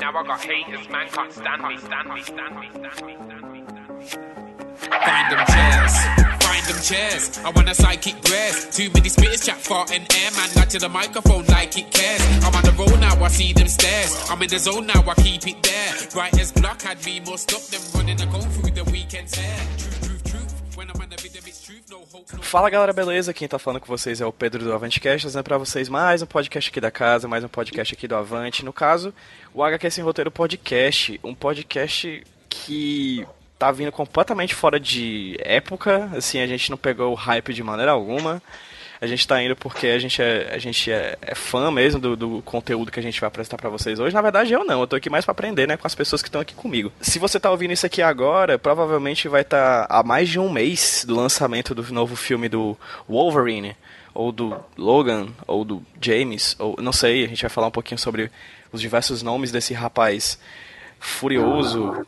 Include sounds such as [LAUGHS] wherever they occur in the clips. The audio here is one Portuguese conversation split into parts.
Now I got haters, man can't stand me, stand me, stand me, stand me, stand me, stand me. Find them chairs, find them chairs. I want a psychic breath. Too many spitters chat farting air, man. Not to the microphone like it cares. I'm on the road now, I see them stairs. I'm in the zone now, I keep it there. Right as block had me more stop them running a go through the weekend's air. Truth, truth, truth. When I'm on the video, Fala galera, beleza? Quem tá falando com vocês é o Pedro do Avantcast, trazendo pra vocês mais um podcast aqui da casa, mais um podcast aqui do Avante. No caso, o HQ Sem Roteiro Podcast, um podcast que tá vindo completamente fora de época, assim, a gente não pegou o hype de maneira alguma. A gente tá indo porque a gente é, a gente é, é fã mesmo do, do, conteúdo que a gente vai apresentar para vocês hoje. Na verdade, eu não. Eu tô aqui mais para aprender, né? Com as pessoas que estão aqui comigo. Se você tá ouvindo isso aqui agora, provavelmente vai estar tá há mais de um mês do lançamento do novo filme do Wolverine. Ou do Logan, ou do James, ou não sei, a gente vai falar um pouquinho sobre os diversos nomes desse rapaz furioso,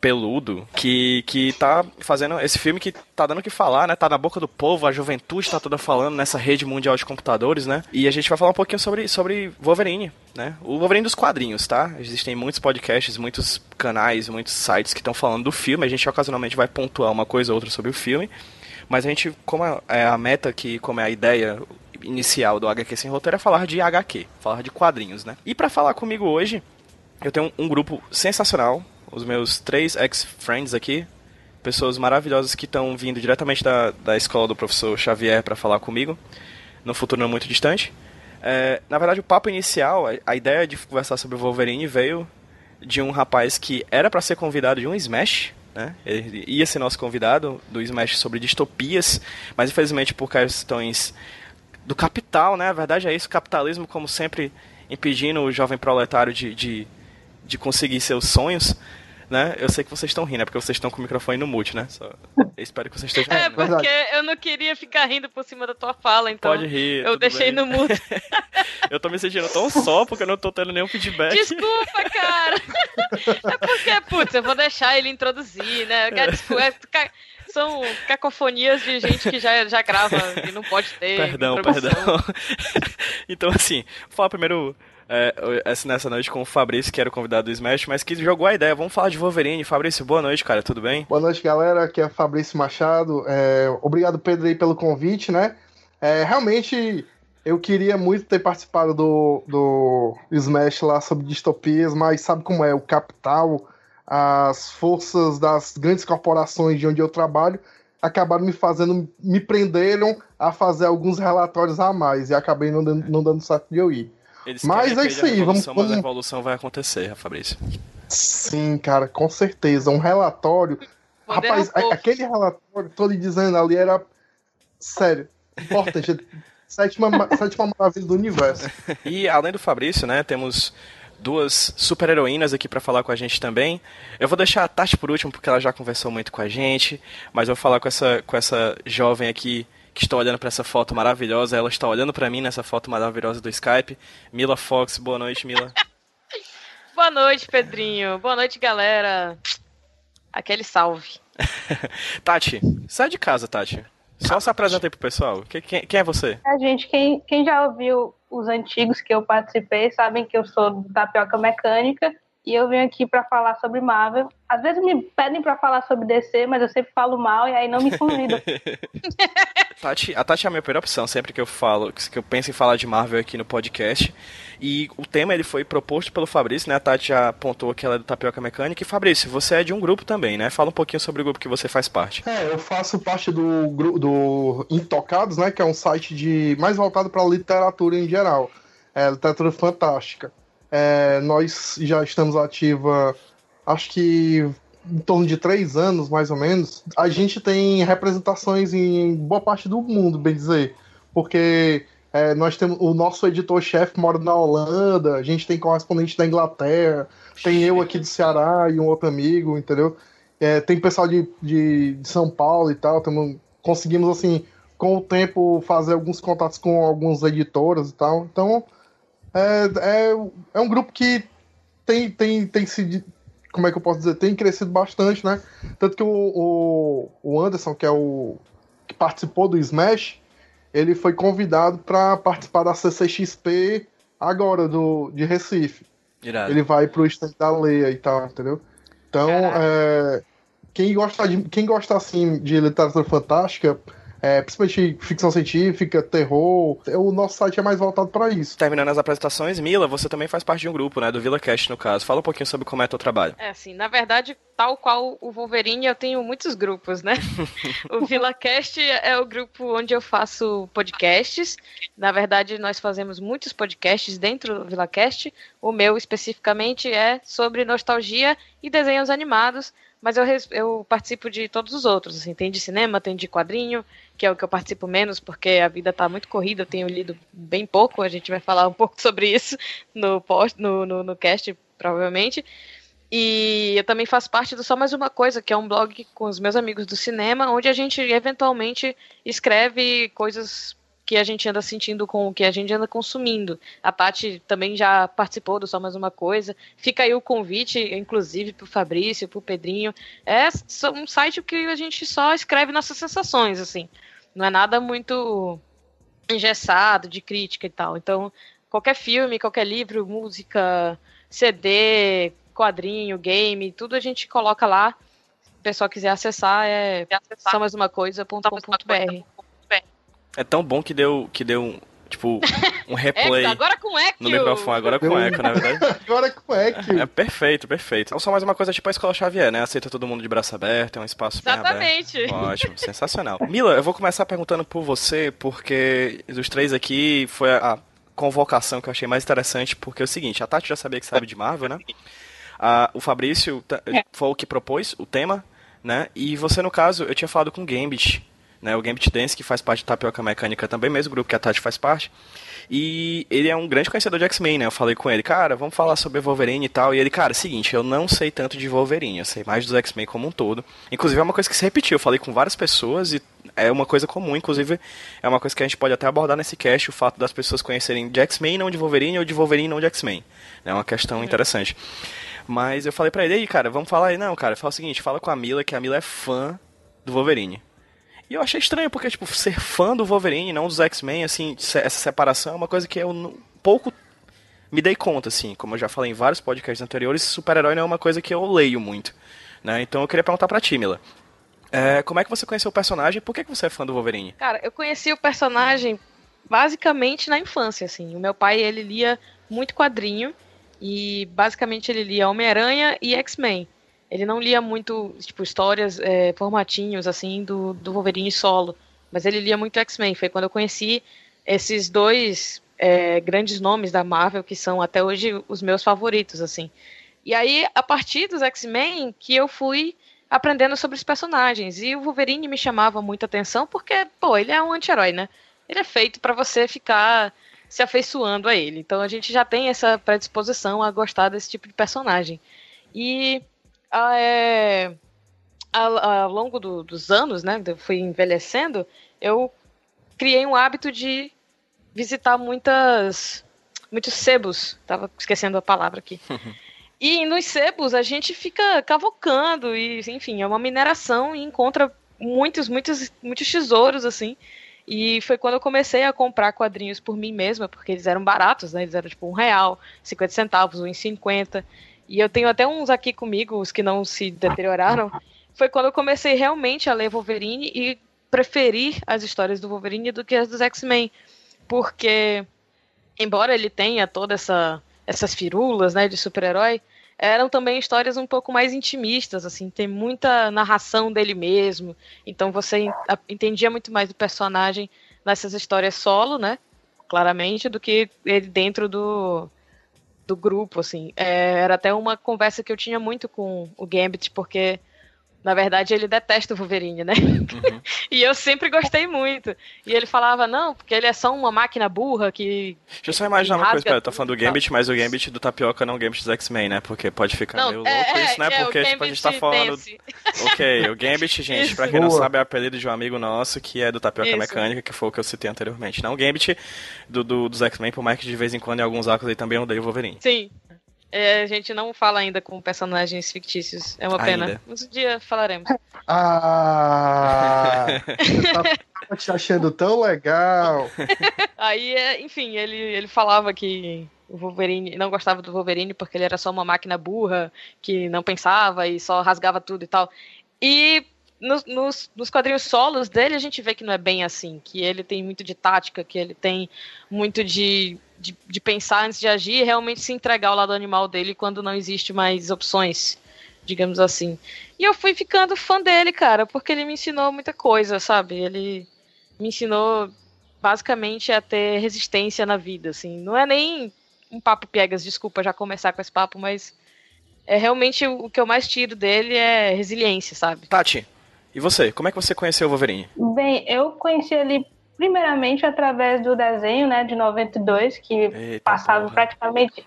peludo, que, que tá fazendo esse filme que tá dando o que falar, né? Tá na boca do povo, a juventude tá toda falando nessa rede mundial de computadores, né? E a gente vai falar um pouquinho sobre, sobre Wolverine, né? O Wolverine dos quadrinhos, tá? Existem muitos podcasts, muitos canais, muitos sites que estão falando do filme. A gente ocasionalmente vai pontuar uma coisa ou outra sobre o filme. Mas a gente, como é a meta que, como é a ideia inicial do HQ Sem Roteiro, é falar de HQ, falar de quadrinhos, né? E para falar comigo hoje, eu tenho um grupo sensacional, os meus três ex-friends aqui, pessoas maravilhosas que estão vindo diretamente da, da escola do professor Xavier para falar comigo, no futuro não muito distante. É, na verdade, o papo inicial, a, ideia de conversar sobre o Wolverine veio de um rapaz que era para ser convidado de um Smash, né? Ele ia ser nosso convidado do Smash sobre distopias, mas infelizmente por questões do capital, né? A verdade é isso, capitalismo, como sempre, impedindo o jovem proletário de, de, de conseguir seus sonhos né? Eu sei que vocês estão rindo, é porque vocês estão com o microfone no mute, né? Só... Eu espero que vocês estejam É, porque eu não queria ficar rindo por cima da tua fala, então. Pode rir. Eu deixei bem. no mute. [LAUGHS] eu tô me sentindo tão só porque eu não tô tendo nenhum feedback. Desculpa, cara. É porque, putz, eu vou deixar ele introduzir, né? Desculpa, é, são cacofonias de gente que já, já grava e não pode ter. Perdão, perdão. [LAUGHS] então, assim, vou falar primeiro é, nessa noite com o Fabrício, que era o convidado do Smash, mas que jogou a ideia. Vamos falar de Wolverine. Fabrício, boa noite, cara, tudo bem? Boa noite, galera. Aqui é Fabrício Machado. É, obrigado, Pedro, aí, pelo convite, né? É, realmente, eu queria muito ter participado do, do Smash lá sobre distopias, mas sabe como é? O capital, as forças das grandes corporações de onde eu trabalho acabaram me fazendo, me prenderam a fazer alguns relatórios a mais e acabei não dando, não dando certo de eu ir. Eles mas é isso aí, vamos. Mas a evolução vai acontecer, Fabrício. Sim, cara, com certeza. Um relatório. Rapaz, aquele relatório, tô lhe dizendo ali, era. Sério, importante. sétima, [LAUGHS] sétima maravilha do universo. E além do Fabrício, né, temos duas super heroínas aqui para falar com a gente também. Eu vou deixar a Tati por último, porque ela já conversou muito com a gente, mas eu vou falar com essa, com essa jovem aqui que estão olhando para essa foto maravilhosa. Ela está olhando para mim nessa foto maravilhosa do Skype. Mila Fox, boa noite, Mila. [LAUGHS] boa noite, Pedrinho. Boa noite, galera. Aquele salve. [LAUGHS] Tati, sai de casa, Tati. Só se apresenta aí pro pessoal. Quem, quem, quem é você? É, gente, quem, quem já ouviu os antigos que eu participei sabem que eu sou do Tapioca Mecânica e eu vim aqui para falar sobre Marvel. Às vezes me pedem para falar sobre DC, mas eu sempre falo mal e aí não me convidam. [LAUGHS] Tati, a Tati é a minha primeira opção sempre que eu falo, que eu penso em falar de Marvel aqui no podcast. E o tema ele foi proposto pelo Fabrício, né? A Tati já apontou que ela é do Tapioca Mecânica. E Fabrício, você é de um grupo também, né? Fala um pouquinho sobre o grupo que você faz parte. É, eu faço parte do do Intocados, né? Que é um site de mais voltado para literatura em geral. É, literatura fantástica. É, nós já estamos ativa, acho que em torno de três anos, mais ou menos. A gente tem representações em boa parte do mundo, bem dizer, porque É, nós temos o nosso editor-chefe mora na Holanda, a gente tem correspondente da Inglaterra, tem eu aqui do Ceará e um outro amigo, entendeu? É, tem pessoal de, de, de, São Paulo e tal. Tamo, conseguimos, assim, com o tempo, fazer alguns contatos com algumas editoras e tal. Então, é, é, é um grupo que tem, tem, tem se. Como é que eu posso dizer? Tem crescido bastante, né? Tanto que o, o, o Anderson, que é o. que participou do Smash, ele foi convidado para participar da CCXP agora, do, de Recife. Irado. Ele vai pro stand da Leia e tal, entendeu? Então, é, quem gosta de, quem gosta assim de literatura fantástica é, principalmente ficção científica, terror. O nosso site é mais voltado para isso. Terminando as apresentações, Mila, você também faz parte de um grupo, né? Do VilaCast, no caso. Fala um pouquinho sobre como é o teu trabalho. É, assim, na verdade, tal qual o Wolverine, eu tenho muitos grupos, né? [LAUGHS] o VilaCast é o grupo onde eu faço podcasts. Na verdade, nós fazemos muitos podcasts dentro do VilaCast. O meu, especificamente, é sobre nostalgia e desenhos animados mas eu, eu participo de todos os outros, assim, tem de cinema, tem de quadrinho, que é o que eu participo menos, porque a vida está muito corrida, eu tenho lido bem pouco, a gente vai falar um [LAUGHS] pouco sobre isso no post, no, no, no cast, provavelmente. E eu também faço parte do Só Mais Uma Coisa, que é um blog com os meus amigos do cinema, onde a gente eventualmente escreve coisas que a gente anda sentindo com o que a gente anda consumindo. A Tati também já participou do Só Mais Uma Coisa. Fica aí o convite, inclusive, para o Fabrício, para o Pedrinho. É um site que a gente só escreve nossas sensações, assim. Não é nada muito engessado de crítica e tal. Então, qualquer filme, qualquer livro, música, CD, quadrinho, game, tudo a gente coloca lá. Se o pessoal quiser acessar, é só mais uma coisa.com.br. É tão bom que deu, que deu tipo, [LAUGHS] um replay. Agora com eco. No microfone, agora com eco, na verdade. [LAUGHS] agora com eco. É, é, perfeito, perfeito. Então só mais uma coisa tipo a Escola Xavier, né? Aceita todo mundo de braço aberto, é um espaço Exatamente. bem aberto. Ótimo, sensacional. Mila, eu vou começar perguntando por você, porque dos três aqui foi a convocação que eu achei mais interessante, porque é o seguinte, a Tati já sabia que sabe de Marvel, né? A, o Fabrício é. foi o que propôs o tema, né? E você, no caso, eu tinha falado com o Gambit, né, o Gambit Dance, que faz parte do Tapioca Mecânica também, mesmo grupo que a Tati faz parte. E ele é um grande conhecedor de X-Men, né? Eu falei com ele, cara, vamos falar sobre Wolverine e tal. E ele, cara, seguinte, eu não sei tanto de Wolverine, eu sei mais dos X-Men como um todo. Inclusive é uma coisa que se repetiu, eu falei com várias pessoas e é uma coisa comum, inclusive é uma coisa que a gente pode até abordar nesse cast, o fato das pessoas conhecerem de X-Men não de Wolverine ou de Wolverine não de X-Men. É uma questão interessante. Mas eu falei pra ele, aí, cara, vamos falar aí. Não, cara, fala o seguinte, fala com a Mila, que a Mila é fã do Wolverine. E eu achei estranho, porque, tipo, ser fã do Wolverine, não dos X-Men, assim, essa separação é uma coisa que eu pouco me dei conta, assim. Como eu já falei em vários podcasts anteriores, super-herói não é uma coisa que eu leio muito. Né? Então eu queria perguntar pra ti, Mila. É, como é que você conheceu o personagem e por que, que você é fã do Wolverine? Cara, eu conheci o personagem basicamente na infância, assim. O meu pai, ele lia muito quadrinho e basicamente ele lia Homem-Aranha e X-Men. Ele não lia muito, tipo, histórias, é, formatinhos, assim, do, do Wolverine solo. Mas ele lia muito X-Men. Foi quando eu conheci esses dois é, grandes nomes da Marvel, que são até hoje os meus favoritos, assim. E aí, a partir dos X-Men, que eu fui aprendendo sobre os personagens. E o Wolverine me chamava muita atenção porque, pô, ele é um anti-herói, né? Ele é feito para você ficar se afeiçoando a ele. Então a gente já tem essa predisposição a gostar desse tipo de personagem. E ah, é, ao, ao longo do, dos anos, né, eu fui envelhecendo, eu criei um hábito de visitar muitas muitos sebos, tava esquecendo a palavra aqui. [LAUGHS] e nos sebos a gente fica cavocando e, enfim, é uma mineração e encontra muitos, muitos, muitos tesouros assim. E foi quando eu comecei a comprar quadrinhos por mim mesma, porque eles eram baratos, né? Eles eram tipo um real, 50 centavos, um em 50 e eu tenho até uns aqui comigo, os que não se deterioraram, foi quando eu comecei realmente a ler Wolverine e preferir as histórias do Wolverine do que as dos X-Men. Porque, embora ele tenha toda essa essas firulas, né, de super-herói, eram também histórias um pouco mais intimistas, assim, tem muita narração dele mesmo, então você entendia muito mais do personagem nessas histórias solo, né, claramente, do que ele dentro do, do grupo, assim. É, era até uma conversa que eu tinha muito com o Gambit, porque Na verdade, ele detesta o Wolverine, né? Uhum. [LAUGHS] e eu sempre gostei muito. E ele falava, não, porque ele é só uma máquina burra que. Deixa eu só imaginar uma coisa, pera, eu tô falando do Gambit, mas o Gambit do Tapioca não é o Gambit dos X-Men, né? Porque pode ficar não, meio é, louco é, isso, né? É, porque tipo, a gente tá falando. [LAUGHS] ok, o Gambit, [LAUGHS] gente, isso. pra quem não sabe, é o apelido de um amigo nosso que é do Tapioca isso. Mecânica, que foi o que eu citei anteriormente. Não, o Gambit do, do dos X-Men, por mais que de vez em quando em alguns arcos ele também odeia o Wolverine. Sim. É, a gente não fala ainda com personagens fictícios. É uma pena. Ainda. Mas um dia falaremos. [LAUGHS] Ah! [LAUGHS] tá te achando tão legal. [LAUGHS] Aí, é, enfim, ele, ele falava que o Wolverine não gostava do Wolverine porque ele era só uma máquina burra que não pensava e só rasgava tudo e tal. E nos, nos, nos, quadrinhos solos dele a gente vê que não é bem assim, que ele tem muito de tática, que ele tem muito de de, de pensar antes de agir e realmente se entregar ao lado animal dele quando não existe mais opções, digamos assim. E eu fui ficando fã dele, cara, porque ele me ensinou muita coisa, sabe? Ele me ensinou basicamente a ter resistência na vida, assim. Não é nem um papo piegas, desculpa já começar com esse papo, mas é realmente o que eu mais tiro dele é resiliência, sabe? Tati, e você? Como é que você conheceu o Wolverine? Bem, eu conheci ele primeiramente através do desenho, né, de 92, que Eita, passava porra. praticamente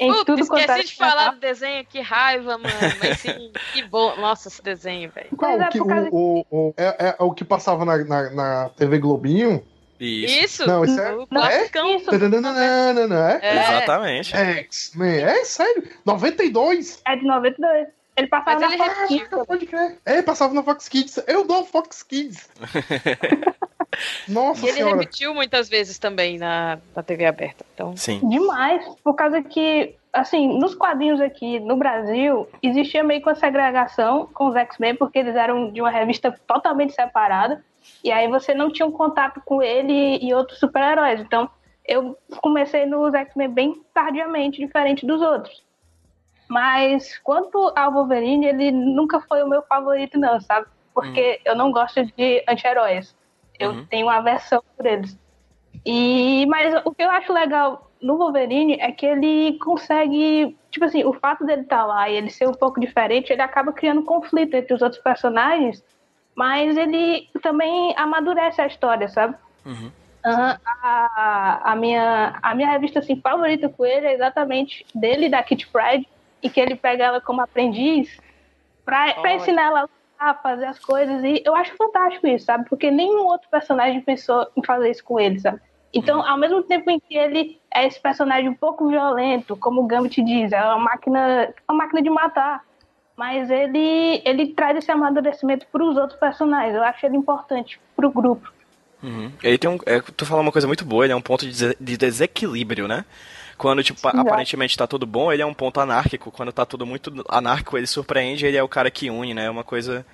em Puta, tudo quanto era de falar do desenho, que raiva, mano. Mas sim, que bom. Nossa, esse desenho, velho. Qual? É que, o, o, o, é, é, o que passava na, na, na TV Globinho? Isso. isso. Não, isso é. O é? Isso. Não, não, é? é? Exatamente. É, é, sério. 92? É de 92. Ele passava Mas na Fox Kids. Pode crer. É, passava na Fox Kids. Eu dou Fox Kids. [LAUGHS] Nossa e ele senhora. repetiu muitas vezes também na, na TV aberta. Então... Sim. Demais. Por causa que, assim, nos quadrinhos aqui no Brasil, existia meio que uma segregação com os X-Men, porque eles eram de uma revista totalmente separada. E aí você não tinha um contato com ele e outros super-heróis. Então, eu comecei nos X-Men bem tardiamente, diferente dos outros. Mas quanto ao Wolverine, ele nunca foi o meu favorito, não, sabe? Porque hum. eu não gosto de anti-heróis. Eu uhum. tenho uma aversão por eles. E, mas o que eu acho legal no Wolverine é que ele consegue. Tipo assim, o fato dele estar tá lá e ele ser um pouco diferente, ele acaba criando conflito entre os outros personagens, mas ele também amadurece a história, sabe? Uhum. Uhum. A, a, minha, a minha revista assim, favorita com ele é exatamente dele, da Kit Pride, e que ele pega ela como aprendiz para ensinar ela a fazer as coisas. E eu acho fantástico isso, sabe? Porque nenhum outro personagem pensou em fazer isso com ele, sabe? Então, uhum. ao mesmo tempo em que ele é esse personagem um pouco violento, como o Gambit diz, é uma máquina, uma máquina de matar, mas ele, ele traz esse amadurecimento para os outros personagens. Eu acho ele importante para o grupo. Uhum. Ele tem um, é, tu fala uma coisa muito boa, ele é um ponto de, de desequilíbrio, né? Quando, tipo, Sim, aparentemente tá tudo bom, ele é um ponto anárquico. Quando tá tudo muito anárquico, ele surpreende, ele é o cara que une, né? É uma coisa.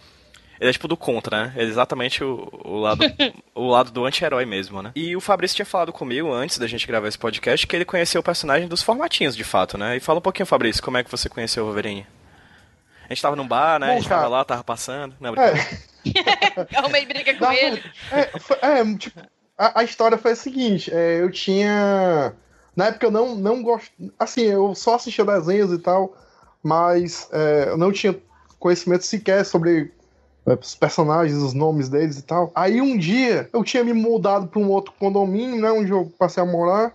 Ele é tipo do contra, né? Ele é exatamente o, o lado, [LAUGHS] o lado do anti-herói mesmo, né? E o Fabrício tinha falado comigo antes da gente gravar esse podcast que ele conheceu o personagem dos formatinhos, de fato, né? E fala um pouquinho, Fabrício, como é que você conheceu o Wolverine? A gente tava num bar, né? Bom, a gente cara, tava lá, tava passando. Não, é. [LAUGHS] Arrumei briga com Não, ele. É, foi, é tipo, a, a, história foi a seguinte: é, eu tinha na época eu não, não gosto. Assim, eu só assistia desenhos e tal, mas é, eu não tinha conhecimento sequer sobre é, os personagens, os nomes deles e tal. Aí um dia eu tinha me mudado para um outro condomínio, né, onde eu passei a morar,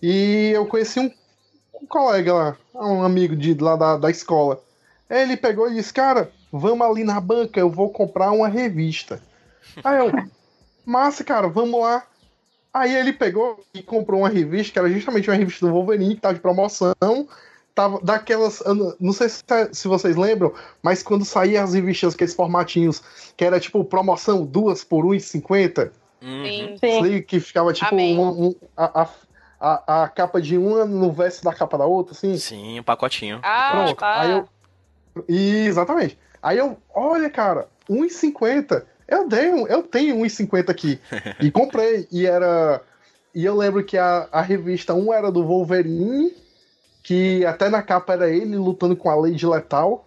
e eu conheci um, um colega lá, um amigo de lá da, da escola. Ele pegou e disse: Cara, vamos ali na banca, eu vou comprar uma revista. Aí eu, massa, cara, vamos lá. Aí ele pegou e comprou uma revista, que era justamente uma revista do Wolverine, que tava de promoção. Tava daquelas. Não sei se, se vocês lembram, mas quando saía as revistas, aqueles formatinhos, que era tipo promoção duas por R$1,50. Uhum. Sim. Que ficava tipo um, um, a, a, a, capa de uma no verso da capa da outra, assim. Sim, um pacotinho. Ah, Pronto. Tá. Aí eu. Exatamente. Aí eu, olha, cara, R$1,50 eu tenho, eu tenho 1,50 aqui. [LAUGHS] e comprei. E era. E eu lembro que a, a revista um era do Wolverine, que até na capa era ele lutando com a Lady Letal.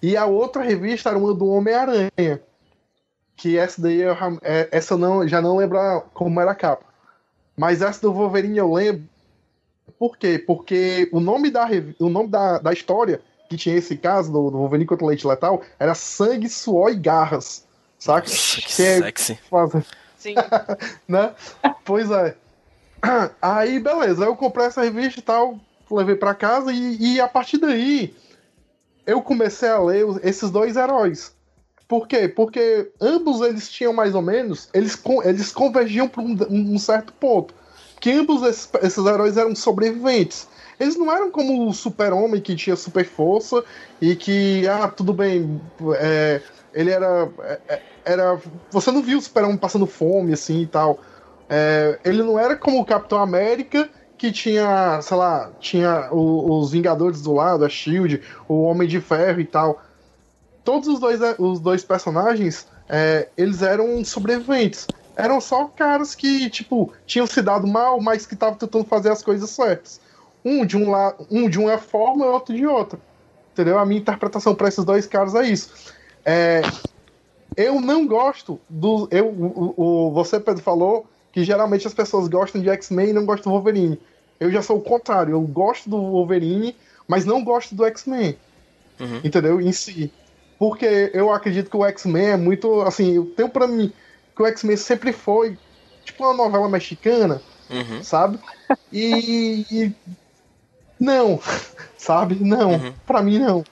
E a outra revista era uma do Homem-Aranha. Que essa daí eu, é, essa não, já não lembro como era a capa. Mas essa do Wolverine eu lembro. Por quê? Porque o nome da, o nome da, da história que tinha esse caso do, do Wolverine contra o Leite Letal, era sangue, suor e garras. Saca? Nossa, que Que é- sexy. Faz- Sim. [LAUGHS] né? Pois é. [CLEARS THROAT] Aí, beleza, eu comprei essa revista e tal, levei pra casa e, e a partir daí eu comecei a ler esses dois heróis. Por quê? Porque ambos eles tinham mais ou menos, eles, eles convergiam para um, um certo ponto. Que ambos esses, esses heróis eram sobreviventes. Eles não eram como o super-homem que tinha super força e que, ah, tudo bem, é, ele era, é, era. Você não viu o super-homem passando fome assim e tal. É, ele não era como o Capitão América, que tinha, sei lá, tinha o- os Vingadores do lado, a Shield, o Homem de Ferro e tal. Todos os dois, os dois personagens, é, eles eram sobreviventes. Eram só caras que, tipo, tinham se dado mal, mas que estavam tentando fazer as coisas certas. Um de um lado, um de uma forma e outro de outra. Entendeu? A minha interpretação para esses dois caras é isso. É, eu não gosto do. Eu, o, o- você, Pedro, falou que geralmente as pessoas gostam de X-Men e não gostam do Wolverine. Eu já sou o contrário. Eu gosto do Wolverine, mas não gosto do X-Men. Uhum. Entendeu? Em si. Porque eu acredito que o X-Men é muito. Assim, eu tenho pra mim que o X-Men sempre foi tipo uma novela mexicana, Uhum. sabe? E. e- não, [LAUGHS] sabe? Não, Uhum. pra mim não.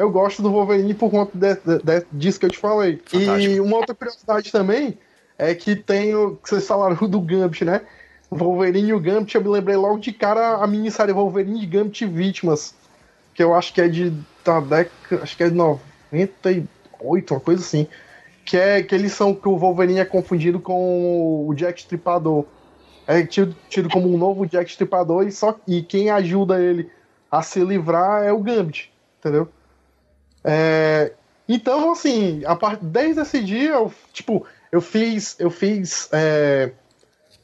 Eu gosto do Wolverine por conta de- de- de- disso que eu te falei. E Fantástico. uma outra curiosidade também é que tem o que vocês falaram do Gambit, né? O Wolverine e o Gambit, eu me lembrei logo de cara a minissérie Wolverine e Gambit Vítimas. Que eu acho que é de. Da década. Acho que é de 98, uma coisa assim. Que é que eles são. Que o Wolverine é confundido com o Jack Stripador. É tido, tido como um novo Jack Stripador e, só, e quem ajuda ele a se livrar é o Gambit, entendeu? É, então, assim, a part... desde esse dia, eu, tipo, eu fiz. Eu fiz. é,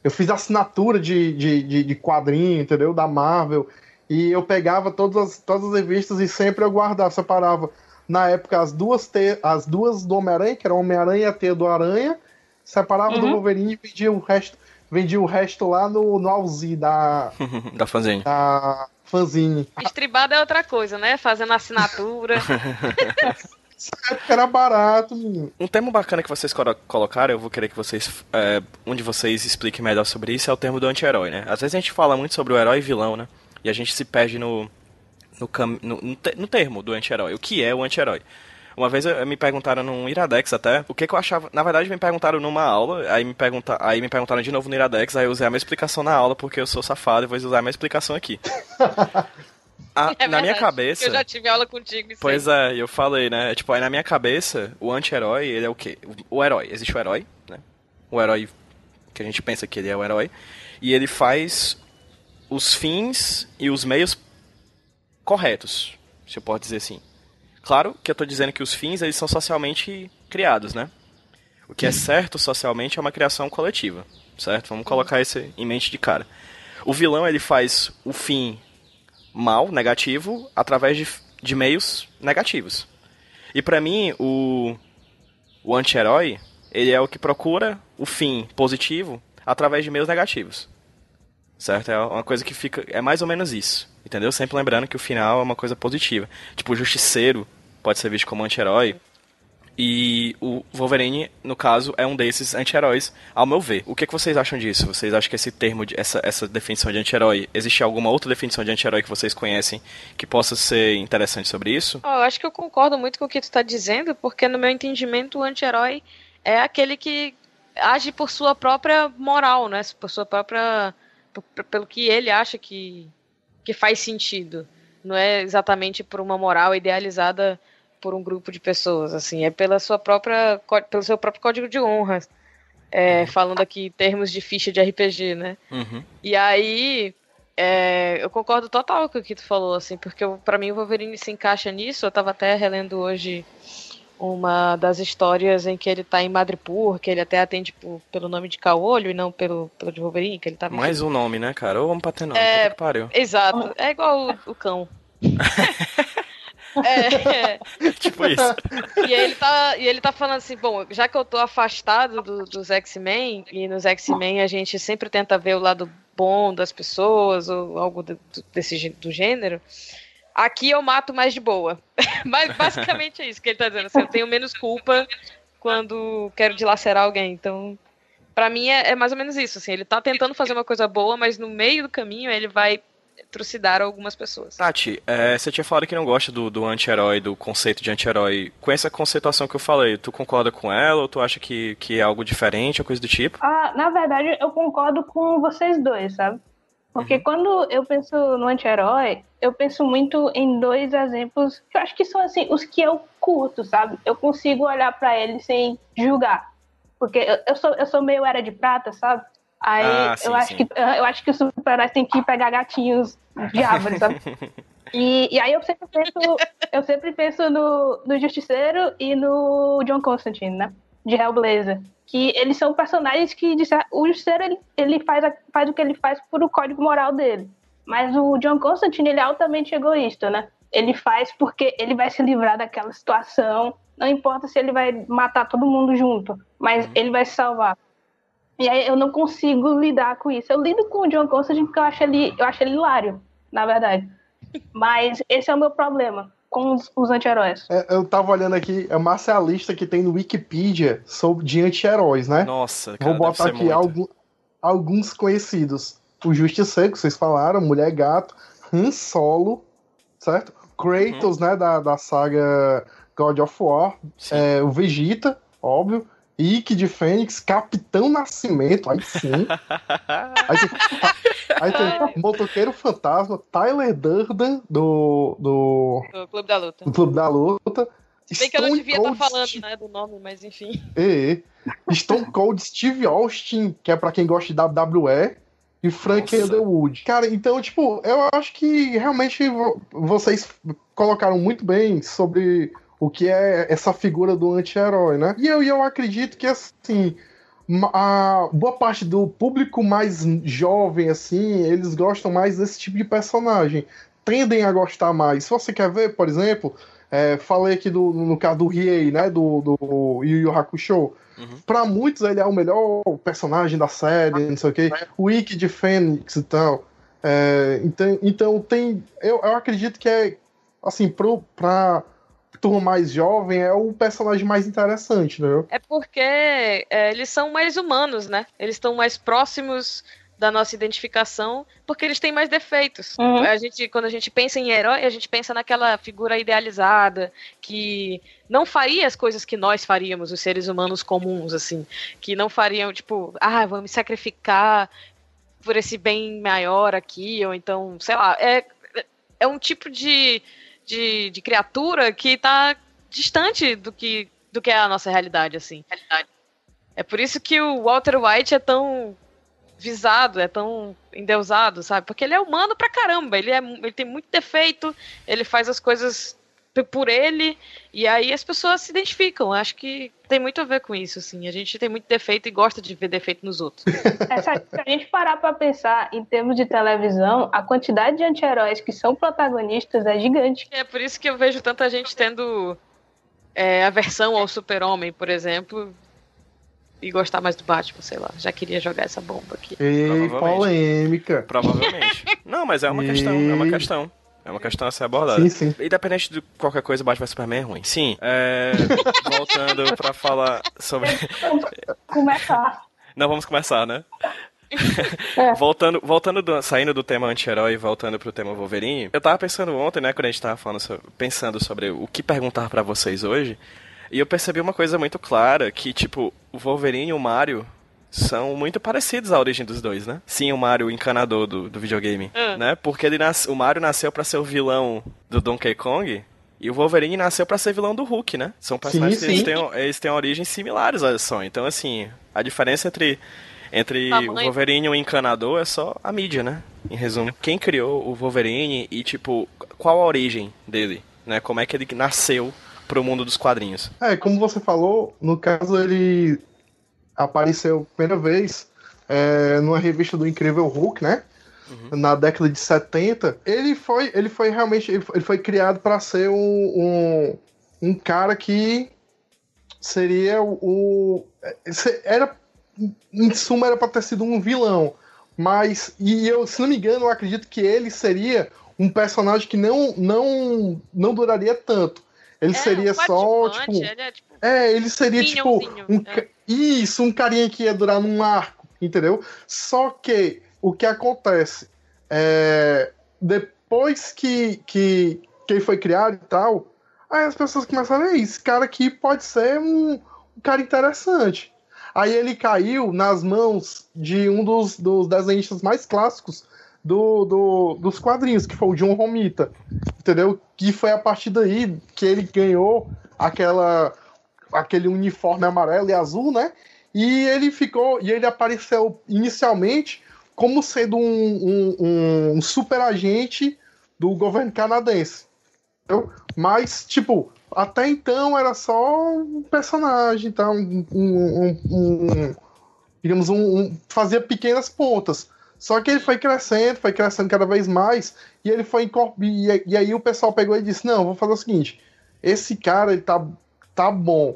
eu fiz assinatura de, de, de, de quadrinho, entendeu? Da Marvel. E eu pegava todas as, todas as revistas e sempre eu guardava, separava. Na época, as duas, te... as duas do Homem-Aranha, que era Homem-Aranha e a Teia do Aranha, separava do Uhum. Wolverine e vendia o resto, vendia o resto lá no, no Alzi da, [LAUGHS] da fanzine. da fanzine. Estribada é outra coisa, né? Fazendo assinatura. [LAUGHS] Era barato, menino. Um termo bacana que vocês colo- colocaram, eu vou querer que vocês. É, um de vocês explique melhor sobre isso, é o termo do anti-herói, né? Às vezes a gente fala muito sobre o herói e vilão, né? E a gente se perde no. no, cam- no, no te- no termo do anti-herói. O que é o anti-herói? Uma vez eu- me perguntaram num Iradex até, o que, que eu achava. Na verdade, me perguntaram numa aula, aí me, pergunta, aí me perguntaram de novo no Iradex, aí eu usei a mesma explicação na aula, porque eu sou safado e vou usar a mesma explicação aqui. [LAUGHS] A- É na minha cabeça. Eu já tive aula contigo. Isso Pois é, eu falei, né? Tipo, aí na minha cabeça, o anti-herói, ele é o quê? O, o herói. Existe o herói, né? O herói que a gente pensa que ele é o herói. E ele faz os fins e os meios corretos, se eu posso dizer assim. Claro que eu tô dizendo que os fins, eles são socialmente criados, né? O que é certo socialmente é uma criação coletiva, certo? Vamos colocar isso em mente de cara. O vilão, ele faz o fim mal, negativo, através de, de meios negativos. E pra mim, o, o anti-herói, ele é o que procura o fim positivo através de meios negativos. Certo? É uma coisa que fica. É mais ou menos isso. Entendeu? Sempre lembrando que o final é uma coisa positiva. Tipo, o Justiceiro pode ser visto como anti-herói. E o Wolverine, no caso, é um desses anti-heróis, ao meu ver. O que, que vocês acham disso? Vocês acham que esse termo, de, essa, essa definição de anti-herói, existe alguma outra definição de anti-herói que vocês conhecem que possa ser interessante sobre isso? Ó, eu acho que eu concordo muito com o que tu está dizendo, porque no meu entendimento o anti-herói é aquele que age por sua própria moral, né? Por sua própria. pelo que ele acha que, que faz sentido. Não é exatamente por uma moral idealizada por um grupo de pessoas, assim, é pela sua própria, pelo seu próprio código de honra. É, falando aqui em termos de ficha de RPG, né? Uhum. E aí, é, eu concordo total com o que tu falou, assim, porque pra mim o Wolverine se encaixa nisso. Eu tava até relendo hoje uma das histórias em que ele tá em Madripoor, que ele até atende por- pelo nome de Caolho e não pelo, pelo de Wolverine, que ele tava. Mais um nome, né, cara? Ou vamos pra ter nome. É. pariu. Exato, é igual o, o cão. [LAUGHS] é, [LAUGHS] tipo isso. e ele tá, e ele tá falando assim, bom, já que eu tô afastado do- dos X-Men, e nos X-Men a gente sempre tenta ver o lado bom das pessoas, ou algo do, desse do gênero, aqui eu mato mais de boa. [LAUGHS] Mas basicamente é isso que ele tá dizendo. Assim, eu tenho menos culpa quando quero dilacerar alguém. Então, para mim é, é, mais ou menos isso. Assim, ele tá tentando fazer uma coisa boa, mas no meio do caminho ele vai trucidar algumas pessoas. Tati, é, você tinha falado que não gosta do, do anti-herói, do conceito de anti-herói. Com essa conceituação que eu falei, tu concorda com ela ou tu acha que, que é algo diferente, ou coisa do tipo? Ah, na verdade, eu concordo com vocês dois, sabe? Porque uhum. quando eu penso no anti-herói, eu penso muito em dois exemplos que eu acho que são assim, os que eu curto, sabe? Eu consigo olhar para eles sem julgar. Porque eu, eu, sou, eu sou meio era de prata, sabe? Aí ah, sim, eu, acho que, eu acho que os super-heróis têm que pegar gatinhos de árvore, sabe? [LAUGHS] E, e aí eu sempre penso, eu sempre penso no, no Justiceiro e no John Constantine, né? De Hellblazer. Que eles são personagens que o Justiceiro ele, ele faz, faz o que ele faz por o código moral dele. Mas o John Constantine ele é altamente egoísta, né? Ele faz porque ele vai se livrar daquela situação. Não importa se ele vai matar todo mundo junto, mas uhum. ele vai se salvar. E aí eu não consigo lidar com isso. Eu lido com o John Constantine porque eu acho ele, eu acho ele hilário, na verdade. Mas esse é o meu problema com os, os anti-heróis. É, eu tava olhando aqui, é uma lista que tem no Wikipedia sobre de anti-heróis, né? Nossa, cara, Vou botar aqui algum, alguns conhecidos. O Justiceiro, que vocês falaram, Mulher Gato, Han Solo, certo? Kratos, uhum. né, da, da saga God of War, é, o Vegeta, óbvio, Ike de Fênix, Capitão Nascimento, aí sim. [LAUGHS] aí tem, aí tem Motoqueiro Fantasma, Tyler Durden, do, do. Do Clube da Luta. Do Clube da Luta. Bem que eu não devia estar falando, Steve... né, do nome, mas enfim. É, é. Stone Cold Steve Austin, que é pra quem gosta de WWE, e Frank Nossa. Underwood. Cara, então, tipo, eu acho que realmente vocês colocaram muito bem sobre o que é essa figura do anti-herói, né? E eu, eu acredito que, assim, a boa parte do público mais jovem, assim, eles gostam mais desse tipo de personagem. Tendem a gostar mais. Se você quer ver, por exemplo, é, falei aqui do, no caso do Riei, né? Do, do Yu Yu Hakusho. Uhum. Pra muitos ele é o melhor personagem da série, não sei o quê. O Ikki de Fênix e tal. É, então, então tem. Eu, eu acredito que é assim, pro, pra turma mais jovem é o personagem mais interessante, né? É porque é, eles são mais humanos, né? Eles estão mais próximos da nossa identificação, porque eles têm mais defeitos. Uhum. A gente, quando a gente pensa em herói, a gente pensa naquela figura idealizada que não faria as coisas que nós faríamos, os seres humanos comuns, assim, que não fariam tipo, ah, vou me sacrificar por esse bem maior aqui, ou então, sei lá, é, é um tipo de de, de criatura que está distante do que, do que é a nossa realidade, assim. É por isso que o Walter White é tão visado, é tão endeusado, sabe? Porque ele é humano pra caramba, ele, é, ele tem muito defeito, ele faz as coisas por ele, e aí as pessoas se identificam. Acho que tem muito a ver com isso, assim. A gente tem muito defeito e gosta de ver defeito nos outros. É, se a gente parar pra pensar em termos de televisão, a quantidade de anti-heróis que são protagonistas é gigante. É por isso que eu vejo tanta gente tendo é, aversão ao super-homem, por exemplo, e gostar mais do Batman, sei lá. Já queria jogar essa bomba aqui. Ei, polêmica. Provavelmente. Não, mas é uma questão, é uma questão. É uma questão a ser abordada. Sim, sim. Independente de qualquer coisa, Batman Superman é ruim. Sim. É... [LAUGHS] voltando pra falar sobre. Começar. Não, vamos começar, né? [LAUGHS] É. voltando, voltando do, saindo do tema anti-herói e voltando pro tema Wolverine, eu tava pensando ontem, né, quando a gente tava falando sobre, pensando sobre o que perguntar para vocês hoje, e eu percebi uma coisa muito clara, que tipo, o Wolverine e o Mario são muito parecidos à origem dos dois, né? Sim, o Mario, o encanador do, do videogame, uh. né? Porque ele nasce, o Mario nasceu para ser o vilão do Donkey Kong e o Wolverine nasceu para ser vilão do Hulk, né? São personagens sim, sim. que eles têm, eles têm origens similares, olha só. Então, assim, a diferença entre, entre o Wolverine e o encanador é só a mídia, né? Em resumo. Quem criou o Wolverine e, tipo, qual a origem dele, né? Como é que ele nasceu pro mundo dos quadrinhos. É, como você falou, no caso ele apareceu primeira vez é, numa revista do Incrível Hulk, né? Uhum. Na década de 70. Ele foi, ele foi realmente. Ele foi, criado para ser um, um, um, cara que seria o. o era, em suma, era para ter sido um vilão. Mas, e eu, se não me engano, eu acredito que ele seria um personagem que não, não, não duraria tanto. Ele É, seria um só, tipo. ele é, tipo, É, ele seria tipo. Um, é. Isso, um carinha que ia durar num arco, entendeu? Só que o que acontece é. Depois que, que, que ele foi criado e tal, aí as pessoas começaram a ver, esse cara aqui pode ser um, um cara interessante. Aí ele caiu nas mãos de um dos, dos desenhistas mais clássicos do, do- dos quadrinhos, que foi o John Romita. Entendeu? Que foi a partir daí que ele ganhou aquela aquele uniforme amarelo e azul, né? E ele ficou. E ele apareceu inicialmente como sendo um, um, um- super agente do governo canadense. Entendeu? Mas, tipo, até então era só um personagem, tá? Um, um- um- digamos, um, fazia pequenas pontas. Só que ele foi crescendo, foi crescendo cada vez mais, e ele foi incorpor... e, e aí o pessoal pegou e disse: Não, vou fazer o seguinte: esse cara ele tá, tá bom,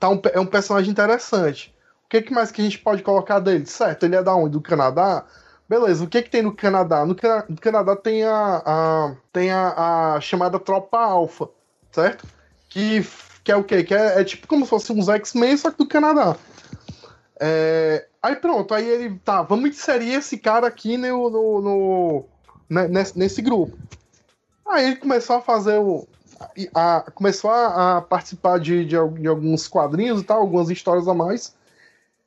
tá um, é um personagem interessante. O que, que mais que a gente pode colocar dele? Certo, ele é da onde? Do Canadá? Beleza, o que, que tem no Canadá? No, Cana- no Canadá tem a, a- tem a, a chamada Tropa Alpha, certo? Que, que é o quê? Que é, é tipo como se fosse uns X-Men, só que do Canadá. É, aí pronto, aí ele, tá, vamos inserir esse cara aqui no, no, no- né, nesse, nesse grupo. Aí ele começou a fazer o. a- começou a, a participar de, de, de alguns quadrinhos e tal, algumas histórias a mais.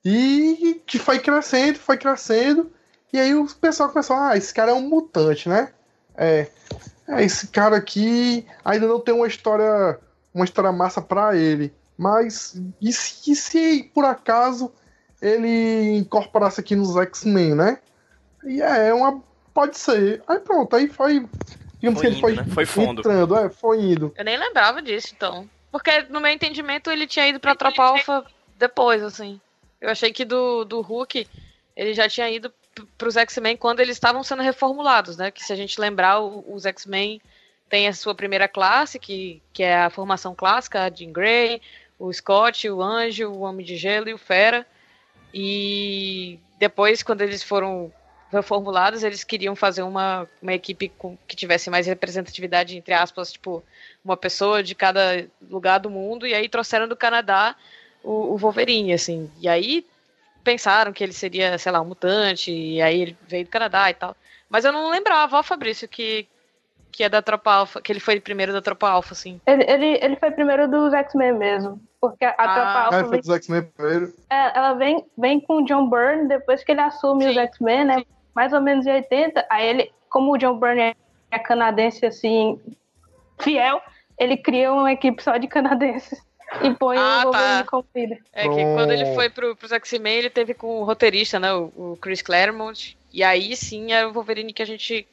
E que foi crescendo, foi crescendo. E aí o pessoal começou, ah, esse cara é um mutante, né? É, é esse cara aqui ainda não tem uma história, uma história massa pra ele. Mas e se, e se por acaso ele incorporasse aqui nos X-Men, né? E é uma pode ser. Aí pronto, aí foi digamos Foi que ele foi, indo, né? Foi fundo. entrando, é, foi indo. Eu nem lembrava disso, então. Porque, no meu entendimento, ele tinha ido pra Tropa Alpha depois, assim. Eu achei que do, do Hulk, ele já tinha ido pros X-Men quando eles estavam sendo reformulados, né? Que se a gente lembrar, os X-Men têm a sua primeira classe, que, que é a formação clássica, a Jean Grey, o Scott, o Anjo, o Homem de Gelo e o Fera. E depois, quando eles foram reformulados, eles queriam fazer uma, uma equipe com, que tivesse mais representatividade, entre aspas, tipo, uma pessoa de cada lugar do mundo, e aí trouxeram do Canadá o, o Wolverine, assim. E aí pensaram que ele seria, sei lá, um mutante, e aí ele veio do Canadá e tal. Mas eu não lembrava, ó, Fabrício, que, que é da Tropa Alpha, que ele foi primeiro da Tropa Alpha, assim. Ele, ele, ele foi primeiro dos X-Men mesmo. Porque a Ah. Tropa Alpha foi vem, dos X-Men primeiro. é, ela vem, vem com o John Byrne depois que ele assume os Sim. X-Men, né? Mais ou menos em 80. Aí ele, como o John Byrne é canadense, assim, fiel, ele cria uma equipe só de canadenses. E põe Ah, o Wolverine tá. como líder. É que Oh. quando ele foi pro, pros X-Men, ele teve com o roteirista, né? O, o Chris Claremont. E aí sim é o Wolverine que a gente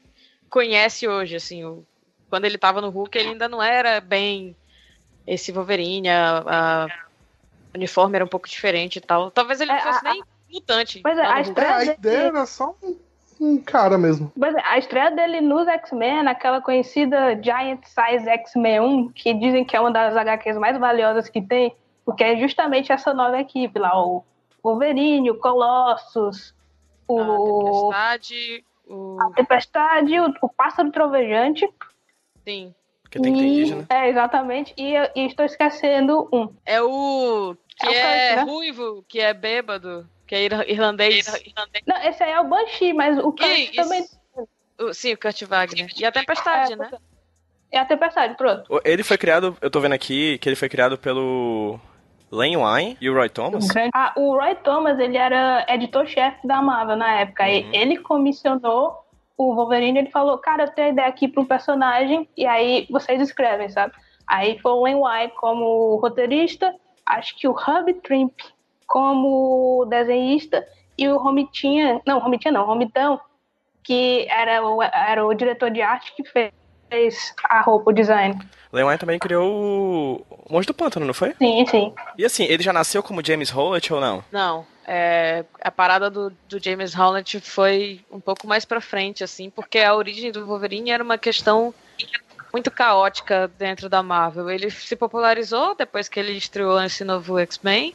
conhece hoje, assim. O, quando ele tava no Hulk, ele ainda não era bem esse Wolverine. A, a- o uniforme era um pouco diferente e tal. Talvez ele não É, fosse a- nem mutante. Pois é, a a ideia era só um, um cara mesmo. É, a estreia dele nos X-Men, naquela conhecida Giant Size X-Men 1, que dizem que é uma das HQs mais valiosas que tem, porque é justamente essa nova equipe lá, o Wolverine, o Colossus, A o Tempestade, o... a Tempestade, o, o Pássaro Trovejante. Sim. Porque tem que ter indígena. É, exatamente. E, e estou esquecendo um. É o... Que É o é, né? ruivo, que é bêbado, que é ir- irlandês. Não, esse aí é o Banshee, mas o Kurt também. sim, o Kurt Wagner. E a Tempestade, é, né? É a Tempestade, pronto. Ele foi criado, eu tô vendo aqui, que ele foi criado pelo Len Wein e o Roy Thomas. Ah, o Roy Thomas, ele era editor-chefe da Marvel na época. E Uhum. ele comissionou o Wolverine, ele falou, cara, eu tenho ideia aqui para um personagem, e aí vocês escrevem, sabe? Aí foi o Len Wein como roteirista, acho que o Hub Trimp como desenhista, e o Romitinha, não, Romitinha não, Romitão, que era o, era o diretor de arte que fez a roupa, o design. Wein também criou o o Monge do Pântano, não foi? Sim, sim. E assim, ele já nasceu como James Howlett ou não? Não, é, a parada do, do James Holland foi um pouco mais pra frente, assim, porque a origem do Wolverine era uma questão muito caótica dentro da Marvel. Ele se popularizou depois que ele estreou esse novo X-Men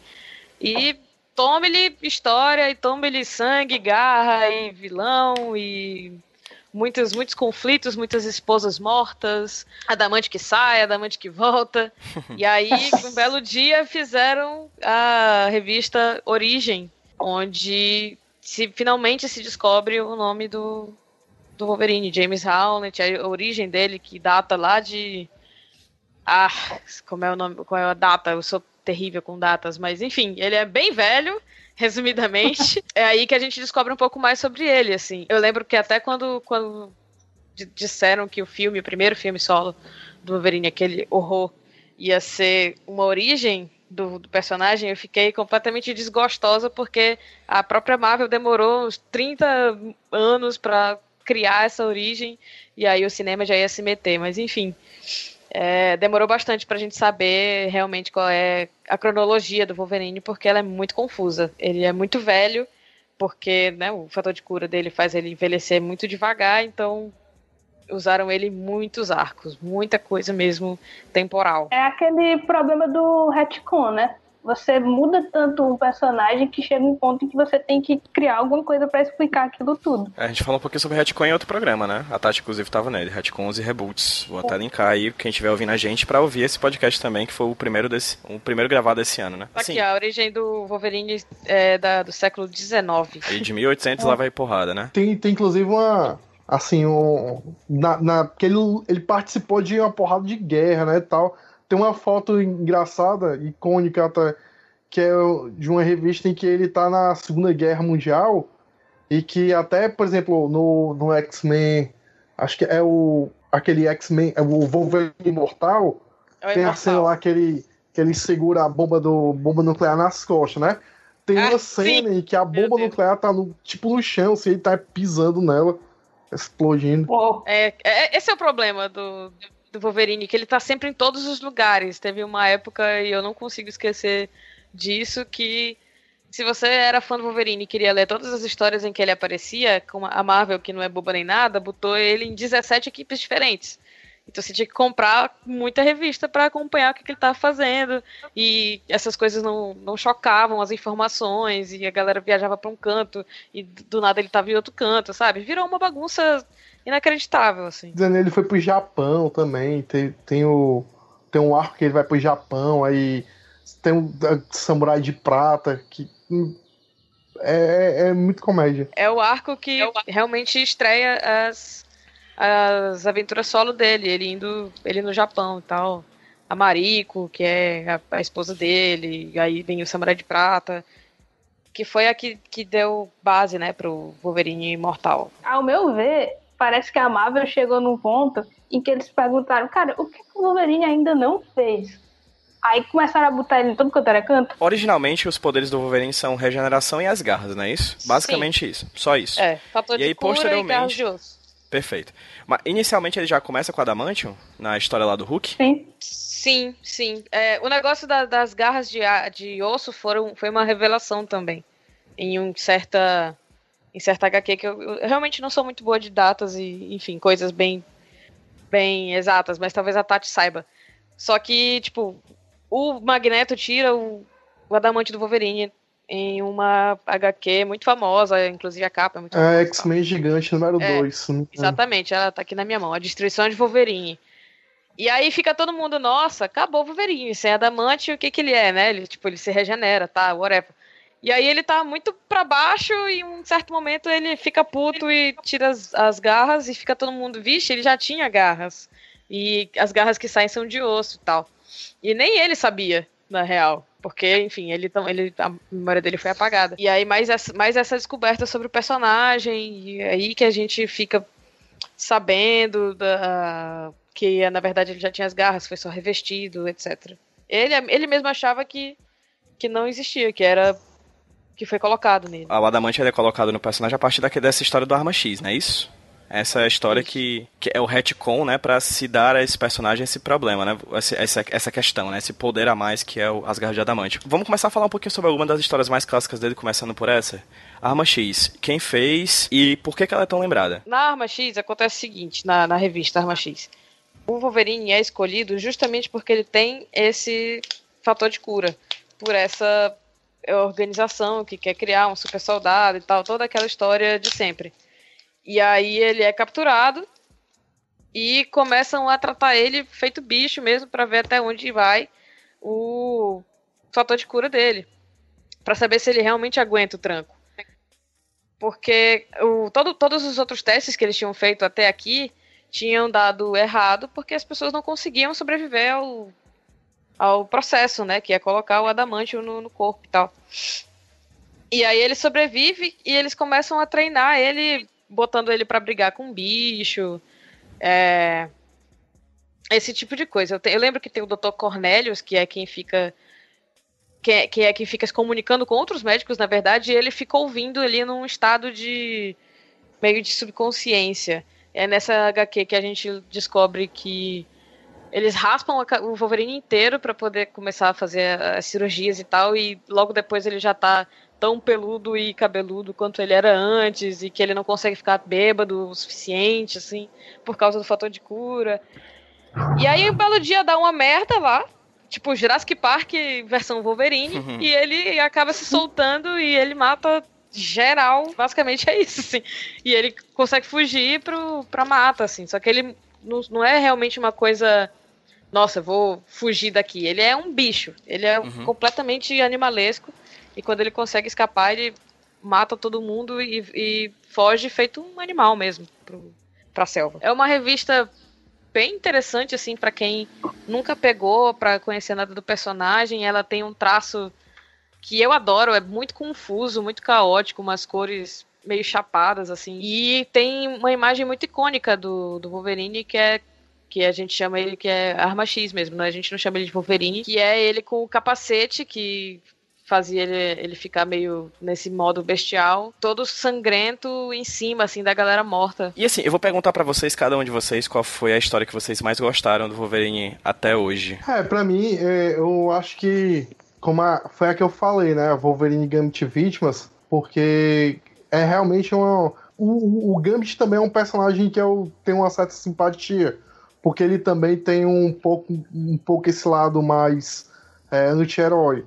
e tome-lhe história e tome-lhe sangue, garra e vilão e muitos, muitos conflitos, muitas esposas mortas, adamante que sai, adamante que volta. [LAUGHS] e aí, um belo dia, fizeram a revista Origem, onde se, finalmente se descobre o nome do, do Wolverine, James Howlett, a origem dele, que data lá de. Ah, como é o nome, qual é a data? Eu sou terrível com datas, mas enfim, ele é bem velho, [LAUGHS] resumidamente. [LAUGHS] é aí que a gente descobre um pouco mais sobre ele, assim. Eu lembro que até quando, quando disseram que o filme, o primeiro filme solo do Wolverine, aquele horror, ia ser uma origem do, do, personagem, eu fiquei completamente desgostosa porque a própria Marvel demorou uns 30 anos para criar essa origem e aí o cinema já ia se meter, mas enfim. É, demorou bastante pra gente saber realmente qual é a cronologia do Wolverine, porque ela é muito confusa. Ele é muito velho, porque né, o fator de cura dele faz ele envelhecer muito devagar, então usaram ele muitos arcos, muita coisa mesmo temporal. É aquele problema do retcon, né? Você muda tanto um personagem que chega um ponto em que você tem que criar alguma coisa para explicar aquilo tudo. A gente falou um pouquinho sobre retcon em outro programa, né? A Tati, inclusive, tava nele, retcons e reboots. Vou até linkar aí, quem estiver ouvindo a gente, para ouvir esse podcast também, que foi o primeiro desse, o primeiro gravado esse ano, né? Aqui, Sim. a origem do Wolverine é da, do século XIX. E de 1800 [LAUGHS] lá vai porrada, né? Tem, tem inclusive uma assim, um, na, na, que ele, ele participou de uma porrada de guerra, né, tal. Tem uma foto engraçada, icônica até, que é de uma revista em que ele tá na Segunda Guerra Mundial e que até, por exemplo, no, no X-Men, acho que é o aquele X-Men, é o Wolverine Imortal, é tem a cena lá que ele, que ele segura a bomba do bomba nuclear nas costas, né? Tem ah, uma cena sim. em que a bomba nuclear tá no, tipo no chão, se assim, ele tá pisando nela explodindo. É, é, esse é o problema do, do Wolverine, que ele tá sempre em todos os lugares. Teve uma época, e eu não consigo esquecer disso, que se você era fã do Wolverine e queria ler todas as histórias em que ele aparecia, como a Marvel, que não é boba nem nada, botou ele em 17 equipes diferentes. Então você tinha que comprar muita revista para acompanhar o que, que ele estava fazendo. E essas coisas não, não chocavam as informações. E a galera viajava para um canto e do nada ele estava em outro canto, sabe? Virou uma bagunça inacreditável, assim. Dizendo ele foi pro Japão também. Tem, tem, o, tem um arco que ele vai pro Japão. Aí tem um samurai de prata que. Hum, é, é muito comédia. É o arco que é o... realmente estreia as as aventuras solo dele, ele indo, ele no Japão e tal. A Mariko, que é a, a esposa dele, e aí vem o Samurai de Prata, que foi a que, que deu base, né, pro Wolverine Imortal. Ao meu ver, parece que a Marvel chegou num ponto em que eles perguntaram, cara, o que o Wolverine ainda não fez? Aí começaram a botar ele em todo quanto era canto. Originalmente, os poderes do Wolverine são regeneração e as garras, não é isso? Basicamente Sim. isso. Só isso. É, fator e aí, posteriormente, e Perfeito. Mas inicialmente ele já começa com Adamantium, na história lá do Hulk? Sim. Sim, sim. É, o negócio da, das garras de, de osso foram, foi uma revelação também. Em um certa. Em certa HQ que eu, eu realmente não sou muito boa de datas e, enfim, coisas bem bem exatas, mas talvez a Tati saiba. Só que, tipo, o Magneto tira o, o adamante do Wolverine em uma HQ muito famosa, inclusive a capa é muito famosa. É X-Men Gigante número 2. É, exatamente, ela tá aqui na minha mão. A Destruição de Wolverine. E aí fica todo mundo, nossa, acabou o Wolverine, sem adamante, o que que ele é, né? Ele, tipo, ele se regenera, tá, whatever. E aí ele tá muito para baixo e em um certo momento ele fica puto e tira as, as garras e fica todo mundo, vixe, ele já tinha garras. E as garras que saem são de osso e tal. E nem ele sabia, na real. Porque, enfim, ele, ele, a memória dele foi apagada. E aí, mais essa, mais essa descoberta sobre o personagem, e aí que a gente fica sabendo da, que, na verdade, ele já tinha as garras, foi só revestido, etc. Ele, ele mesmo achava que, que não existia, que era que foi colocado nele. O Adamante é colocado no personagem a partir dessa história do Arma X, não é isso? Essa é a história que, que é o retcon, né, para se dar a esse personagem esse problema, né, essa, essa questão, né, esse poder a mais que é o Asgard de Adamante. Vamos começar a falar um pouquinho sobre alguma das histórias mais clássicas dele, começando por essa. Arma X, quem fez e por que, que ela é tão lembrada? Na Arma X acontece o seguinte, na, na revista Arma X. O Wolverine é escolhido justamente porque ele tem esse fator de cura, por essa organização que quer criar um super soldado e tal, toda aquela história de sempre. E aí ele é capturado e começam a tratar ele feito bicho mesmo para ver até onde vai o fator de cura dele, para saber se ele realmente aguenta o tranco. Porque o, todo, todos os outros testes que eles tinham feito até aqui tinham dado errado porque as pessoas não conseguiam sobreviver ao, ao processo, né? Que é colocar o adamante no, no corpo e tal. E aí ele sobrevive e eles começam a treinar ele, botando ele para brigar com bicho. É, esse tipo de coisa. Eu, te, eu, lembro que tem o Dr. Cornelius, que é quem fica. Que é, que é quem fica se comunicando com outros médicos, na verdade, e ele fica ouvindo ali num estado de. meio de subconsciência. É nessa HQ que a gente descobre que eles raspam o Wolverine inteiro para poder começar a fazer as cirurgias e tal, e logo depois ele já tá tão peludo e cabeludo quanto ele era antes, e que ele não consegue ficar bêbado o suficiente, assim, por causa do fator de cura. E aí, um belo dia dá uma merda lá, tipo Jurassic Park versão Wolverine, uhum. e ele acaba se soltando e ele mata geral. Basicamente é isso, assim. E ele consegue fugir pro, pra mata, assim. Só que ele não, não é realmente uma coisa. Nossa, vou fugir daqui. Ele é um bicho. Ele é uhum. completamente animalesco. E quando ele consegue escapar, ele mata todo mundo e, e foge feito um animal mesmo pro, pra selva. É uma revista bem interessante, assim, para quem nunca pegou para conhecer nada do personagem. Ela tem um traço que eu adoro, é muito confuso, muito caótico, umas cores meio chapadas, assim. E tem uma imagem muito icônica do, do Wolverine, que é que a gente chama ele que é arma X mesmo, né? A gente não chama ele de Wolverine, que é ele com o capacete que fazia ele, ele ficar meio nesse modo bestial, todo sangrento em cima, assim, da galera morta. E assim, eu vou perguntar para vocês, cada um de vocês, qual foi a história que vocês mais gostaram do Wolverine até hoje. É, pra mim, é, eu acho que como a, foi a que eu falei, né? Wolverine Gambit Vítimas, porque é realmente uma. O, o Gambit também é um personagem que eu tenho uma certa simpatia, porque ele também tem um pouco, um pouco esse lado mais é, anti-herói.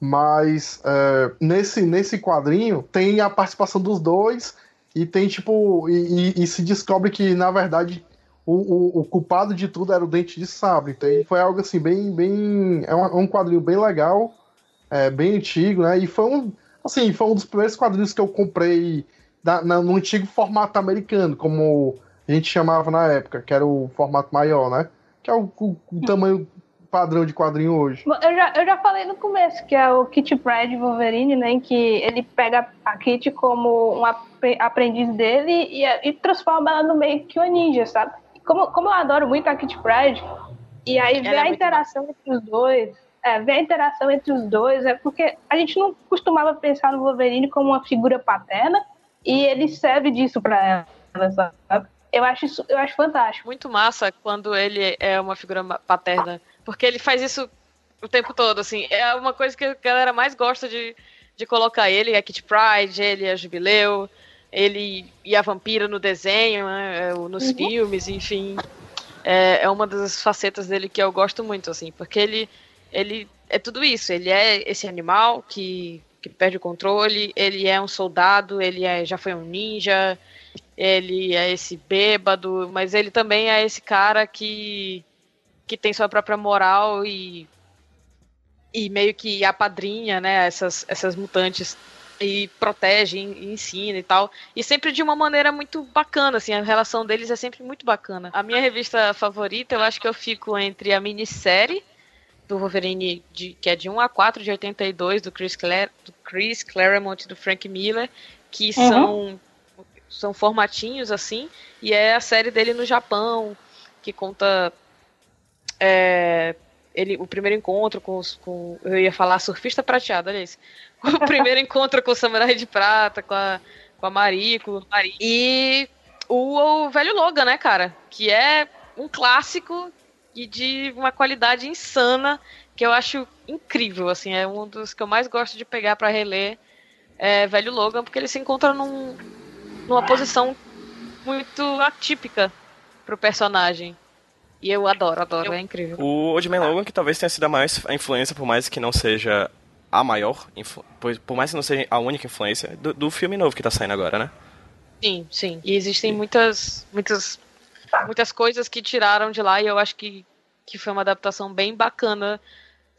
Mas é, nesse, nesse quadrinho tem a participação dos dois e tem tipo. E, e, e se descobre que, na verdade, o, o, o, culpado de tudo era o Dente de Sabre. Então, foi algo assim, bem. bem é um, um quadrinho bem legal, é, bem antigo, né? E foi um. Assim, foi um dos primeiros quadrinhos que eu comprei da, na, no antigo formato americano, como a gente chamava na época, que era o formato maior, né? Que é o, o, o tamanho padrão de quadrinho hoje. Eu já, eu já falei no começo, que é o Kit Pride Wolverine, né? Em que ele pega a Kit como um aprendiz dele e, e transforma ela no meio que uma ninja, sabe? Como, como eu adoro muito a Kit Pride, e aí ver é a interação entre os dois, é, ver a interação entre os dois, é porque a gente não costumava pensar no Wolverine como uma figura paterna, e ele serve disso para ela, sabe? Eu acho isso, eu acho fantástico. Muito massa quando ele é uma figura paterna porque ele faz isso o tempo todo, assim. É uma coisa que a galera mais gosta de, de colocar ele, a Kit Pride, ele a Jubileu, ele e a vampira no desenho, né, nos uhum. filmes, enfim. É, é uma das facetas dele que eu gosto muito, assim, porque ele, ele é tudo isso. Ele é esse animal que, que perde o controle, ele é um soldado, ele é, já foi um ninja, ele é esse bêbado, mas ele também é esse cara que que tem sua própria moral e e meio que apadrinha, né, essas, essas mutantes e protege, e ensina e tal. E sempre de uma maneira muito bacana, assim, a relação deles é sempre muito bacana. A minha revista favorita, eu acho que eu fico entre a minissérie do Wolverine, de, que é de 1 a 4 de 82, do Chris, Clare, do Chris Claremont e do Frank Miller, que uhum. são, são formatinhos, assim, e é a série dele no Japão, que conta é, ele, o primeiro encontro com, os, com. Eu ia falar surfista prateado, olha isso. [LAUGHS] O primeiro [LAUGHS] encontro com o Samurai de Prata, com a, com a Mariko. E o, o velho Logan, né, cara? Que é um clássico e de uma qualidade insana que eu acho incrível, assim, é um dos que eu mais gosto de pegar para reler é Velho Logan, porque ele se encontra num, numa posição muito atípica pro personagem. E eu adoro, adoro, é incrível. O Old Man Logan, que talvez tenha sido a mais a influência, por mais que não seja a maior, por, por mais que não seja a única influência, do, do filme novo que tá saindo agora, né? Sim, sim. E existem muitas, muitas, muitas coisas que tiraram de lá e eu acho que, que foi uma adaptação bem bacana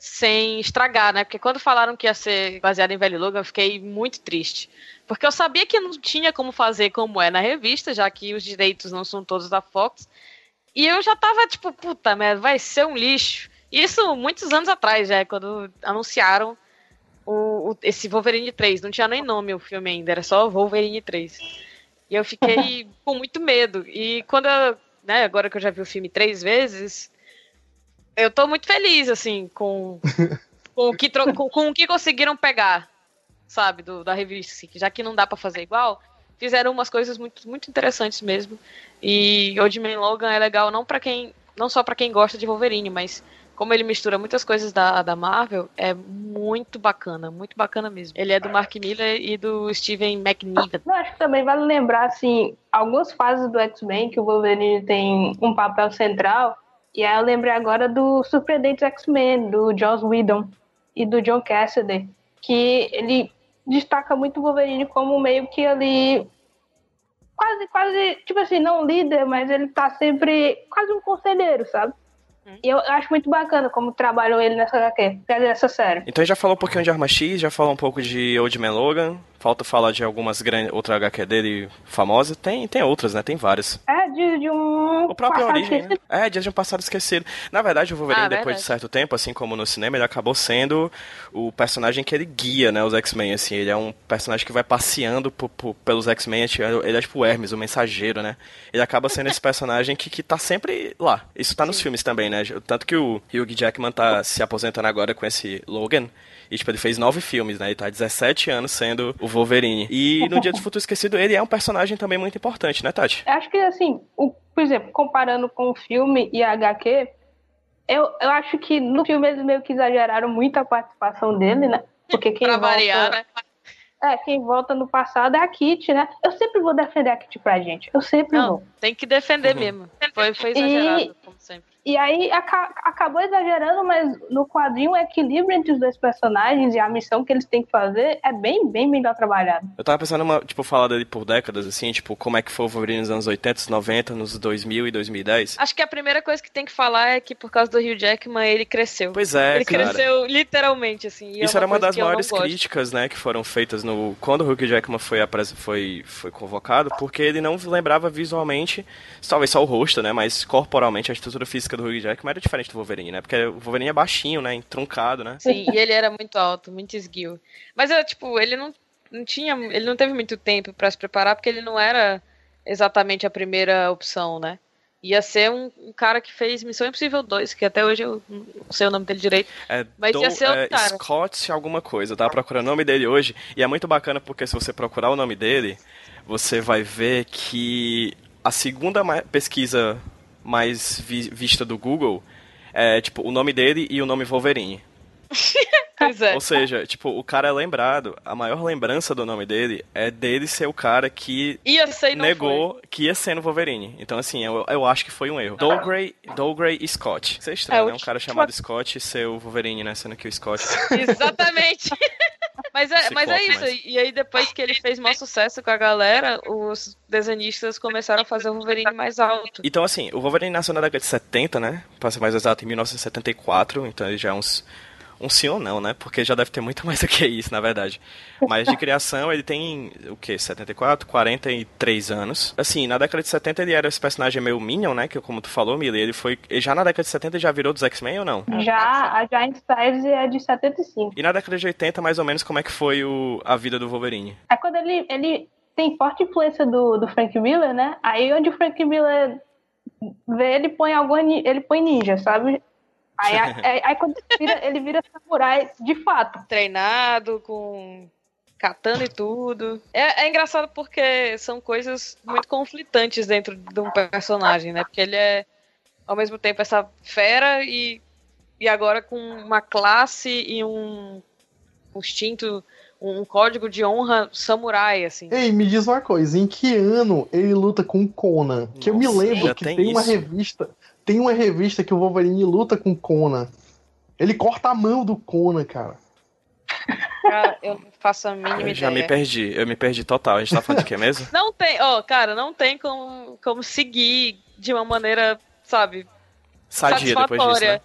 sem estragar, né? Porque quando falaram que ia ser baseado em Velho Logan, eu fiquei muito triste. Porque eu sabia que não tinha como fazer como é na revista, já que os direitos não são todos da Fox. E eu já tava tipo, puta merda, vai ser um lixo. Isso muitos anos atrás, já, quando anunciaram o, o, esse Wolverine 3. Não tinha nem nome o filme ainda, era só Wolverine 3. E eu fiquei [LAUGHS] com muito medo. E quando eu, né, agora que eu já vi o filme três vezes, eu tô muito feliz, assim, com, [LAUGHS] com, o, que com, com, o que conseguiram pegar, sabe, do, da revista. Assim, já que não dá para fazer igual, fizeram umas coisas muito, muito interessantes mesmo. E Old Man Logan é legal não para quem. Não só para quem gosta de Wolverine, mas como ele mistura muitas coisas da, da Marvel, é muito bacana, muito bacana mesmo. Ele é do Mark Miller e do Steven McNiven. Eu acho que também vale lembrar, assim, algumas fases do X-Men que o Wolverine tem um papel central e aí eu lembrei agora do Surpreendentes X-Men, do Joss Whedon e do John Cassidy, que ele destaca muito o Wolverine como meio que ali quase, quase, tipo assim, não líder, mas ele tá sempre quase um conselheiro, sabe? Hum. E eu acho muito bacana como trabalham ele nessa HQ, nessa série. Então já falou um pouquinho de Arma X, já falou um pouco de Old Man Logan, Falta falar de algumas grandes. Outra HQ dele famosa. Tem, tem outras, né? Tem várias. É, de, de um. O próprio Origem, né? É, Dias de um Passado Esquecido. Na verdade, o Wolverine, ah, depois verdade. de certo tempo, assim como no cinema, ele acabou sendo o personagem que ele guia, né? Os X-Men, assim. Ele é um personagem que vai passeando por, por, pelos X-Men. Ele é tipo o Hermes, o mensageiro, né? Ele acaba sendo esse [LAUGHS] personagem que, que tá sempre lá. Isso tá nos Sim. filmes também, né? Tanto que o Hugh Jackman tá se aposentando agora com esse Logan. E, tipo, ele fez nove filmes, né? Ele tá há 17 anos sendo o Wolverine. E no Dia do [LAUGHS] Futuro Esquecido, ele é um personagem também muito importante, né, Tati? Acho que, assim, o, por exemplo, comparando com o filme e a HQ, eu, eu acho que no filme eles meio que exageraram muito a participação dele, né? Porque quem pra volta... variar, né? É, quem volta no passado é a Kit, né? Eu sempre vou defender a Kit pra gente. Eu sempre Não, vou. Tem que defender uhum. mesmo. Foi, foi exagerado, e... como sempre. E aí aca acabou exagerando, mas no quadrinho o equilíbrio entre os dois personagens e a missão que eles têm que fazer é bem, bem melhor trabalhado. Eu tava pensando, uma, tipo, falar dele por décadas, assim, tipo, como é que foi o Wolverine nos anos 80, 90, nos 2000 e 2010. Acho que a primeira coisa que tem que falar é que por causa do Hugh Jackman ele cresceu. Pois é, Ele cara. cresceu literalmente, assim. É Isso é era uma das maiores críticas, né, que foram feitas no... Quando o Hugh Jackman foi, foi, foi convocado, porque ele não lembrava visualmente, talvez só o rosto, né, mas corporalmente a estrutura física do Hugh Jackman era diferente do Wolverine, né? Porque o Wolverine é baixinho, né? Entroncado, né? Sim, e ele era muito alto, muito esguio. Mas, é, tipo, ele não, não tinha. Ele não teve muito tempo para se preparar, porque ele não era exatamente a primeira opção, né? Ia ser um, um, cara que fez Missão Impossível 2, que até hoje eu não sei o nome dele direito. É, mas do, ia ser é, cara. Scott alguma coisa. Eu tava procurando o nome dele hoje. E é muito bacana porque se você procurar o nome dele, você vai ver que a segunda pesquisa mais vi vista do Google é, tipo, o nome dele e o nome Wolverine. [LAUGHS] pois é. Ou seja, tipo, o cara é lembrado, a maior lembrança do nome dele é dele ser o cara que negou foi. que ia ser no Wolverine. Então, assim, eu, eu acho que foi um erro. Dougray, Dougray Scott. Isso é estranho, é, né? Um cara chamado Scott ser o Wolverine, né? Sendo que o Scott... Exatamente. [LAUGHS] Mas é, mas é isso. E aí, depois que ele fez maior sucesso com a galera, os desenhistas começaram a fazer o Wolverine mais alto. Então, assim, o Wolverine nasceu na década de 70, né? Pra ser mais exato, em 1974. Então, ele já é uns um sim ou não, né? Porque já deve ter muito [LAUGHS] mais do que isso, na verdade. Mas de criação, ele tem, o quê? 74, 43 anos. Assim, na década de 70 ele era esse personagem meio Minion, né? Que como tu falou, Mili, ele foi... Já na década de 70 ele já virou dos X-Men ou não? Já, a Giant Size é de 75. E na década de 80, mais ou menos, como é que foi o, a vida do Wolverine? É quando ele, ele tem forte influência do, do Frank Miller, né? Aí onde o Frank Miller vê, ele põe algum... Ele põe ninja, sabe? Aí, aí, [LAUGHS] aí quando ele vira, ele vira samurai de fato. Treinado, com catando e tudo. É, é, engraçado porque são coisas muito conflitantes dentro de um personagem, né? Porque ele é, ao mesmo tempo, essa fera e, e agora com uma classe e um, um instinto, um código de honra samurai, assim. Ei, me diz uma coisa, em que ano ele luta com Conan? Que eu me lembro que tem, tem uma revista tem uma revista que o Wolverine luta com Conan. Ele corta a mão do Conan, cara. Cara, eu não faço a mínima Eu ideia. já me perdi, eu me perdi total. A gente tá falando de quê mesmo? [LAUGHS] Não tem, ó, cara, não tem como, como seguir de uma maneira, sabe, Sadia depois disso, satisfatória. né?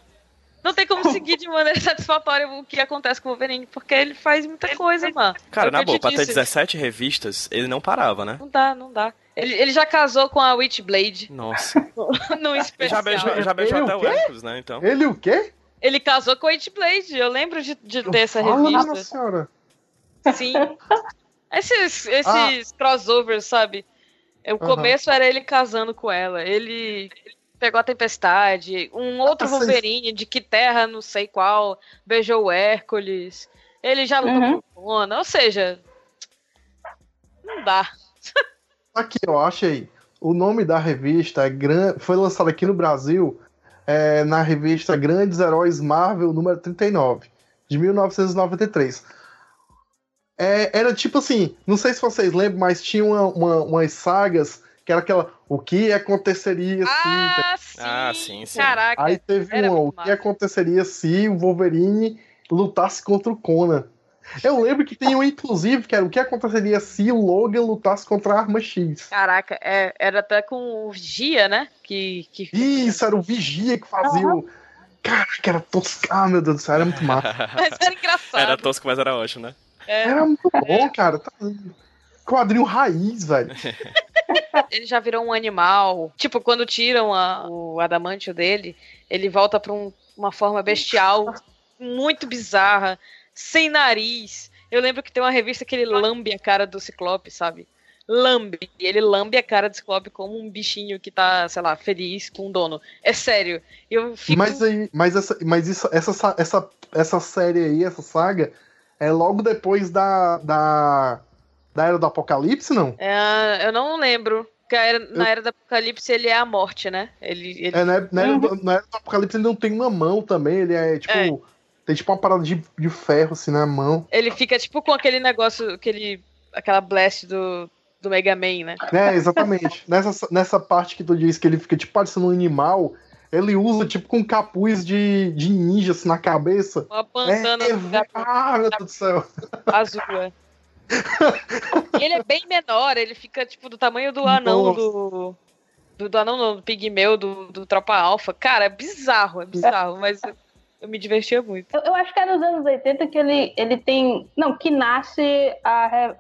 Não tem como seguir de maneira [LAUGHS] satisfatória o que acontece com o Wolverine, porque ele faz muita coisa, mano. Cara, É na boa, pra ter disse. 17 revistas, ele não parava, né? Não dá, não dá. Ele, ele já casou com a Witchblade Nossa. [LAUGHS] no Ele especial. já beijou, já beijou Ele até o? Hércules, né? Então. Ele o quê? Ele casou com a Witchblade, eu lembro de, de ter essa revista. Nossa senhora. Sim. Esses, esses crossovers, sabe? O Aham. começo era ele casando com ela. Ele pegou a tempestade. Um outro Nossa, Wolverine, de que terra, não sei qual, beijou o Hércules. Ele já lutou Uhum. com. Ou seja, não dá. [LAUGHS] Aqui, eu achei. O nome da revista é gran... foi lançado aqui no Brasil é, na revista Grandes Heróis Marvel, número 39, de 1993. É, era tipo assim, não sei se vocês lembram, mas tinha uma, uma- umas sagas que era aquela. O que aconteceria se. Ah, sim. Ah, sim, sim. Caraca. Aí teve era uma, o que aconteceria se o Wolverine lutasse contra o Conan. Eu lembro que tem um, inclusive, que era o que aconteceria se o Logan lutasse contra a Arma X. Caraca, é, era até com o Gia, né? Que, que... Isso, era o Vigia que fazia o. Caraca, era tosco. Ah, meu Deus do céu, era muito massa. [LAUGHS] Mas era engraçado. Era tosco, mas era ótimo, né? É, Era muito bom, cara. Tá- Quadrinho raiz, velho. [LAUGHS] ele já virou um animal. Tipo, quando tiram a- o adamantio dele, ele volta pra um- uma forma bestial, muito bizarra, sem nariz. Eu lembro que tem uma revista que ele lambe a cara do Ciclope, sabe? Lambe. Ele lambe a cara do Ciclope como um bichinho que tá, sei lá, feliz com o dono. É sério. Eu fico. Mas aí, mas essa, mas isso, essa, sa- essa, essa série aí, essa saga, é logo depois da, da, da Era do Apocalipse, não? É, eu não lembro. Porque era- na Era do Apocalipse ele é a morte, né? Ele, ele É, na, na, era do, na Era do Apocalipse ele não tem uma mão também, ele é tipo. É. Tem tipo uma parada de, de ferro assim na mão. Ele fica tipo com aquele negócio, aquele, aquela blast do, do Mega Man, né? É, exatamente. [LAUGHS] nessa, nessa parte que tu disse que ele fica tipo parecendo um animal, ele usa tipo com capuz de, de ninja assim na cabeça. Uma bandana é, gato ah, meu Deus do céu. azul. É. E ele é bem menor, ele fica tipo do tamanho do anão do. Do, do anão, não, do pigmeu, do, do Tropa Alpha. Cara, é bizarro, é bizarro, mas eu, me divertia muito. Eu, eu acho que é nos anos 80 que ele, ele tem. Não, que nasce a. re-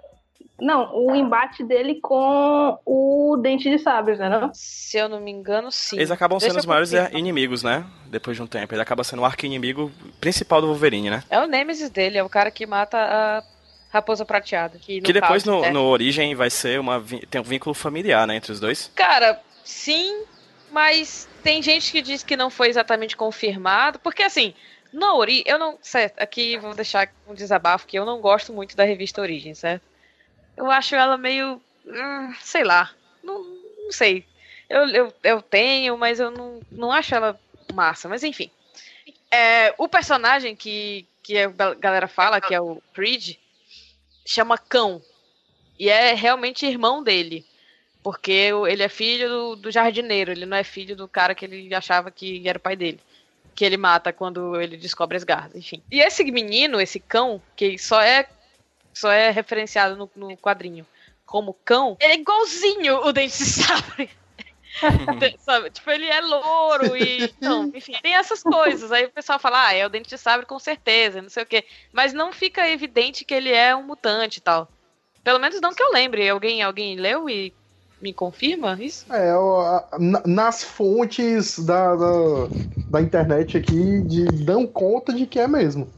Não, o embate dele com o Dente de Sabres, né? Não? Se eu não me engano, sim. Eles acabam Deixa sendo os maiores confirmar. inimigos, né? Depois de um tempo. Ele acaba sendo o arqui-inimigo principal do Wolverine, né? É o Nemesis dele, é o cara que mata a Raposa Prateada. Que, no Que depois caso, no, é- no Origem vai ser uma. Tem um vínculo familiar, né? Entre os dois. Cara, sim, mas tem gente que diz que não foi exatamente confirmado, porque assim, na Ori, eu não, certo, aqui vou deixar um desabafo que eu não gosto muito da revista Origem, certo? Eu acho ela meio, hum, sei lá, não, não sei. Eu, eu, eu tenho, mas eu não, não acho ela massa, mas enfim. É, o personagem que, que a galera fala, que é o Creed, chama Cão. E é realmente irmão dele. Porque ele é filho do, do jardineiro, ele não é filho do cara que ele achava que era o pai dele. Que ele mata quando ele descobre as garras, enfim. E esse menino, esse cão, que só é só é referenciado no, no quadrinho como cão, ele é igualzinho o Dente de Sabre. [LAUGHS] [LAUGHS] Sabe? Tipo, ele é louro e. Então, enfim, tem essas coisas. Aí o pessoal fala, ah, é o Dente de Sabre com certeza, não sei o quê. Mas não fica evidente que ele é um mutante e tal. Pelo menos não que eu lembre. Alguém, alguém leu e me confirma isso? É, nas fontes da, da, da internet aqui de, dão conta de que é mesmo.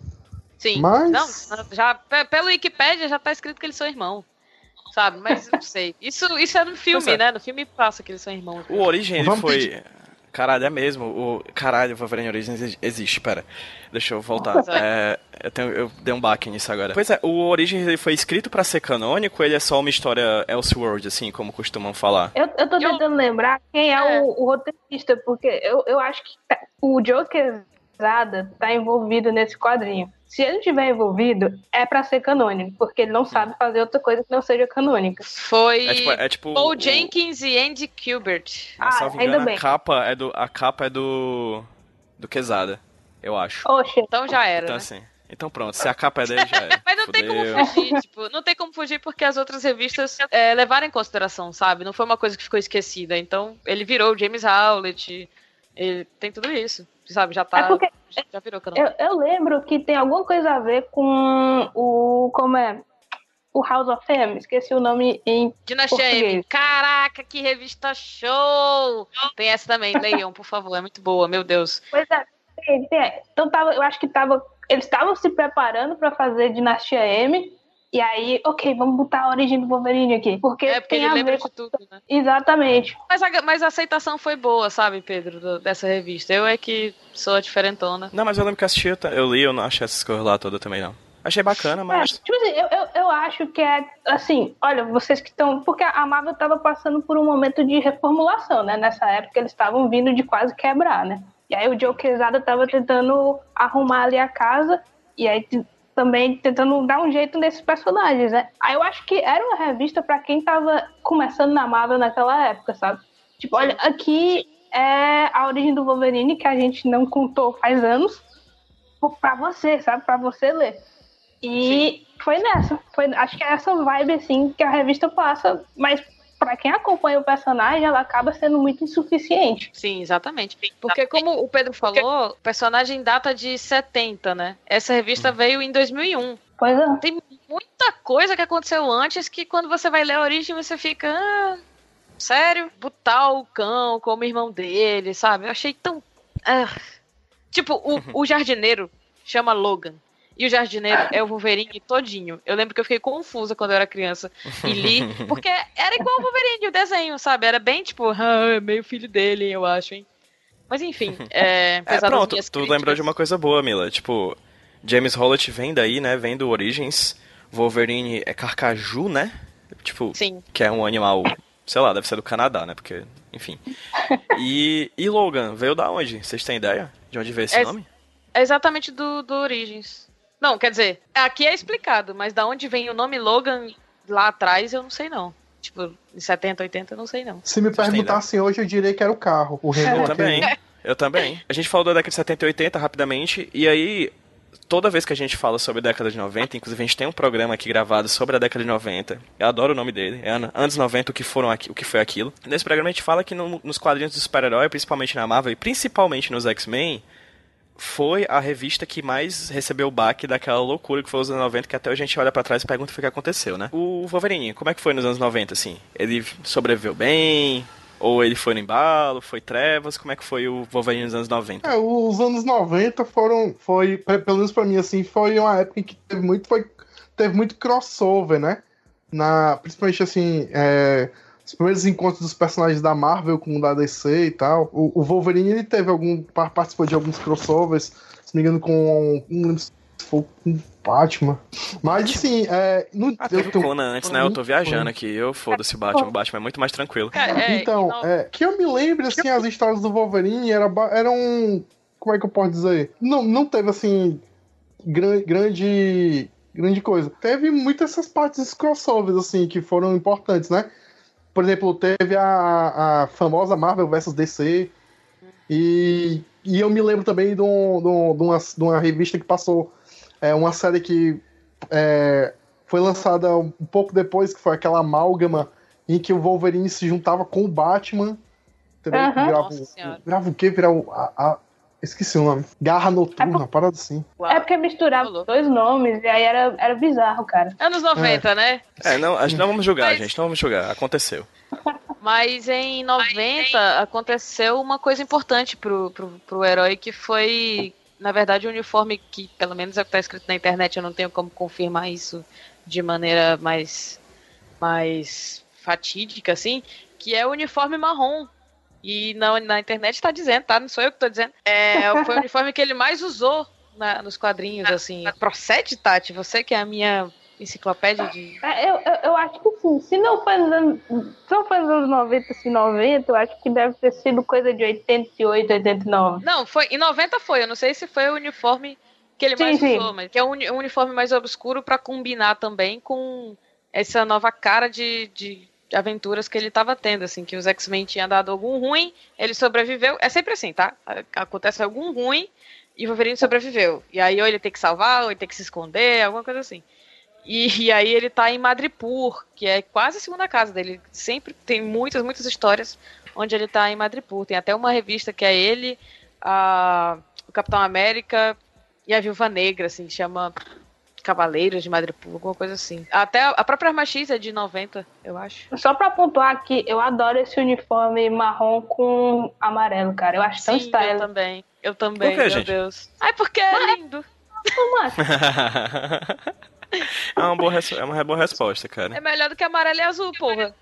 Sim. Mas- Não, já, pe- pelo Wikipedia já tá escrito que eles são irmãos. Sabe? Mas não sei. Isso, isso é no filme, é. né? No filme passa que eles são irmãos. O Origem, ele foi. Caralho, é mesmo. O... Caralho, o Wolverine Origins exi- existe, pera. Deixa eu voltar. É, eu, tenho- eu dei um baque nisso agora. Pois é, o Origins ele foi escrito pra ser canônico, ele é só uma história Elseworld, assim, como costumam falar. Eu, eu tô Eu- tentando lembrar quem é, É. O, o roteirista, porque eu, eu acho que o Joker Zada tá envolvido nesse quadrinho. Se ele estiver envolvido, é pra ser canônico, porque ele não sabe fazer outra coisa que não seja canônica. Foi É tipo, é tipo Paul o- Jenkins e Andy Kubert. Mas, Ah, salvo ainda engano, bem. a capa é do. A capa é do. Do Quesada, eu acho. Oxe, Então já era, Então né? assim. Então pronto, se a capa é dele já é. [LAUGHS] Mas não Fudeu. tem como fugir, tipo, não tem como fugir porque as outras revistas é, levaram em consideração, sabe? Não foi uma coisa que ficou esquecida. Então, ele virou o James Howlett, ele tem tudo isso, sabe? Já tá. É porque já virou canal. eu, eu lembro que tem alguma coisa a ver com o. Como é? O House of M. Esqueci o nome em. Dinastia M. Caraca, que revista show! Tem essa também, leiam, por favor, é muito boa, meu Deus. Pois é. tem- tem- Então tava, eu acho que tava. Eles estavam se preparando pra fazer Dinastia M. E aí, ok, vamos botar a origem do Wolverine aqui. Porque, É porque tem ele a lembra ver com. de tudo, né? Exatamente. Mas a, mas a aceitação foi boa, sabe, Pedro, do- dessa revista. Eu é que sou a diferentona. Não, mas eu lembro que assisti, eu li, eu não achei essas coisas lá toda também, não. Achei bacana, É, mas. tipo assim, eu, eu, eu acho que é assim, olha, vocês que estão. Porque a Marvel estava passando por um momento de reformulação, né? Nessa época eles estavam vindo de quase quebrar, né? E aí o Joe Quesada estava tentando arrumar ali a casa e aí também tentando dar um jeito nesses personagens, né? Aí eu acho que era uma revista para quem tava começando na Marvel naquela época, sabe? Tipo, olha, aqui é a origem do Wolverine que a gente não contou faz anos pra você, sabe? Pra você ler. E foi nessa. Foi, acho que é essa vibe, assim, que a revista passa. Mas pra quem acompanha o personagem, ela acaba sendo muito insuficiente. Sim, exatamente. Porque como o Pedro falou, o personagem data de 70, né? Essa revista veio em 2001. Pois é. Tem muita coisa que aconteceu antes que quando você vai ler a origem você fica... Ah, sério? Botar o cão como irmão dele, sabe? Eu achei tão... ah. Tipo, o, [LAUGHS] o jardineiro chama Logan. E o jardineiro é o Wolverine todinho. Eu lembro que eu fiquei confusa quando eu era criança e li, [LAUGHS] porque era igual o Wolverine, o desenho, sabe? Era bem tipo, ah, é meio filho dele, eu acho, hein? Mas enfim, é, [LAUGHS] É, pronto, tu críticas- lembrou de uma coisa boa, Mila. Tipo, James Howlett vem daí, né? Vem do Origins. Wolverine é carcaju, né? Tipo, Sim, que é um animal, sei lá, deve ser do Canadá, né? Porque, enfim. [LAUGHS] E, e Logan, veio da onde? Vocês têm ideia de onde veio esse É- nome? é exatamente do, do Origins. Não, quer dizer, aqui é explicado, mas da onde vem o nome Logan lá atrás, eu não sei não. Tipo, em 70, 80, eu não sei não. Se me perguntassem hoje, eu diria que era o carro. O Eu Renault também. aquele. Eu também. A gente falou da década de 70 e 80 rapidamente, e aí, toda vez que a gente fala sobre a década de 90, inclusive a gente tem um programa aqui gravado sobre a década de 90. Eu adoro o nome dele. É an- anos 90, o que, foram aqui, o que foi aquilo. Nesse programa a gente fala que no- nos quadrinhos do super-herói, principalmente na Marvel e principalmente nos X-Men, foi a revista que mais recebeu o baque daquela loucura que foi os anos 90, que até a gente olha pra trás e pergunta o que aconteceu, né? O Wolverine, como é que foi nos anos 90, assim? Ele sobreviveu bem? Ou ele foi no embalo? Foi trevas? Como é que foi o Wolverine nos anos 90? É, os anos 90 foram, foi, pe- pelo menos pra mim, assim, foi uma época em que teve muito, foi, teve muito crossover, né? Na, principalmente, assim, é, os primeiros encontros dos personagens da Marvel com o da DC e tal. O, o Wolverine, ele teve algum, par- participou de alguns crossovers, se não me engano, com, se foi com Batman. Mas, assim, é, no, Ah, eu teve o tenho- Conan antes, né? Eu tô viajando aqui. Eu foda-se o Batman. O Batman é muito mais tranquilo. Cara, é, Então, não- é, que eu me lembro, assim, as histórias do Wolverine era, eram. Como é que eu posso dizer? Não, não teve, assim, gran- grande. Grande coisa. Teve muitas essas partes crossovers, assim, que foram importantes, né? Por exemplo, teve a, a famosa Marvel vs DC. E, e eu me lembro também de, um- de um- de uma, de uma revista que passou é, uma série que é, foi lançada um pouco depois, que foi aquela amálgama em que o Wolverine se juntava com o Batman. Entendeu? Aham. Virava, Nossa Senhora. virava o quê? Virava a- Esqueci o nome. Garra Noturna, uma parada assim. Uau. É porque misturava os dois nomes e aí era, era bizarro, cara. Anos 90, né? É, não, a gente não vamos julgar, Mas- gente. Não vamos julgar. Aconteceu. [LAUGHS] Mas em 90 aconteceu uma coisa importante pro, pro, pro herói que foi, na verdade, o uniforme que, pelo menos é o que tá escrito na internet, eu não tenho como confirmar isso de maneira mais, mais fatídica, assim, que é o uniforme marrom. E na, na internet tá dizendo, tá? Não sou eu que tô dizendo. É, [LAUGHS] foi o uniforme que ele mais usou na- nos quadrinhos, assim. Procede, Tati? Você que é a minha enciclopédia de. É, eu, eu, eu acho que sim. Se não foi nos anos, se não foi nos anos 90, se 90, eu acho que deve ter sido coisa de 88, 89. Não, foi. Em 90 foi. Eu não sei se foi o uniforme que ele Sim, mais sim. usou, mas que é um, um uniforme mais obscuro pra combinar também com essa nova cara de, de aventuras que ele tava tendo, assim, que os X-Men tinham dado algum ruim, ele sobreviveu. É sempre assim, tá? Acontece algum ruim E o Wolverine sobreviveu. E aí ou ele tem que salvar, ou ele tem que se esconder, alguma coisa assim. E, e, aí ele tá em Madripoor, que é quase a segunda casa dele. Sempre tem muitas, muitas histórias onde ele tá em Madripoor. Tem até uma revista que é ele, a, o Capitão América e a Viúva Negra, assim, chama Cavaleiros de Madripoor, alguma coisa assim. Até a própria Arma X é de 90, eu acho. Só pra pontuar aqui, eu adoro esse uniforme marrom com amarelo, cara. Eu acho Sim, tão style. Eu também. Eu também, Por quê, meu gente? Deus. Ai, porque é lindo. [LAUGHS] é, uma boa res- é uma boa resposta, cara. É melhor do que amarelo e azul, porra.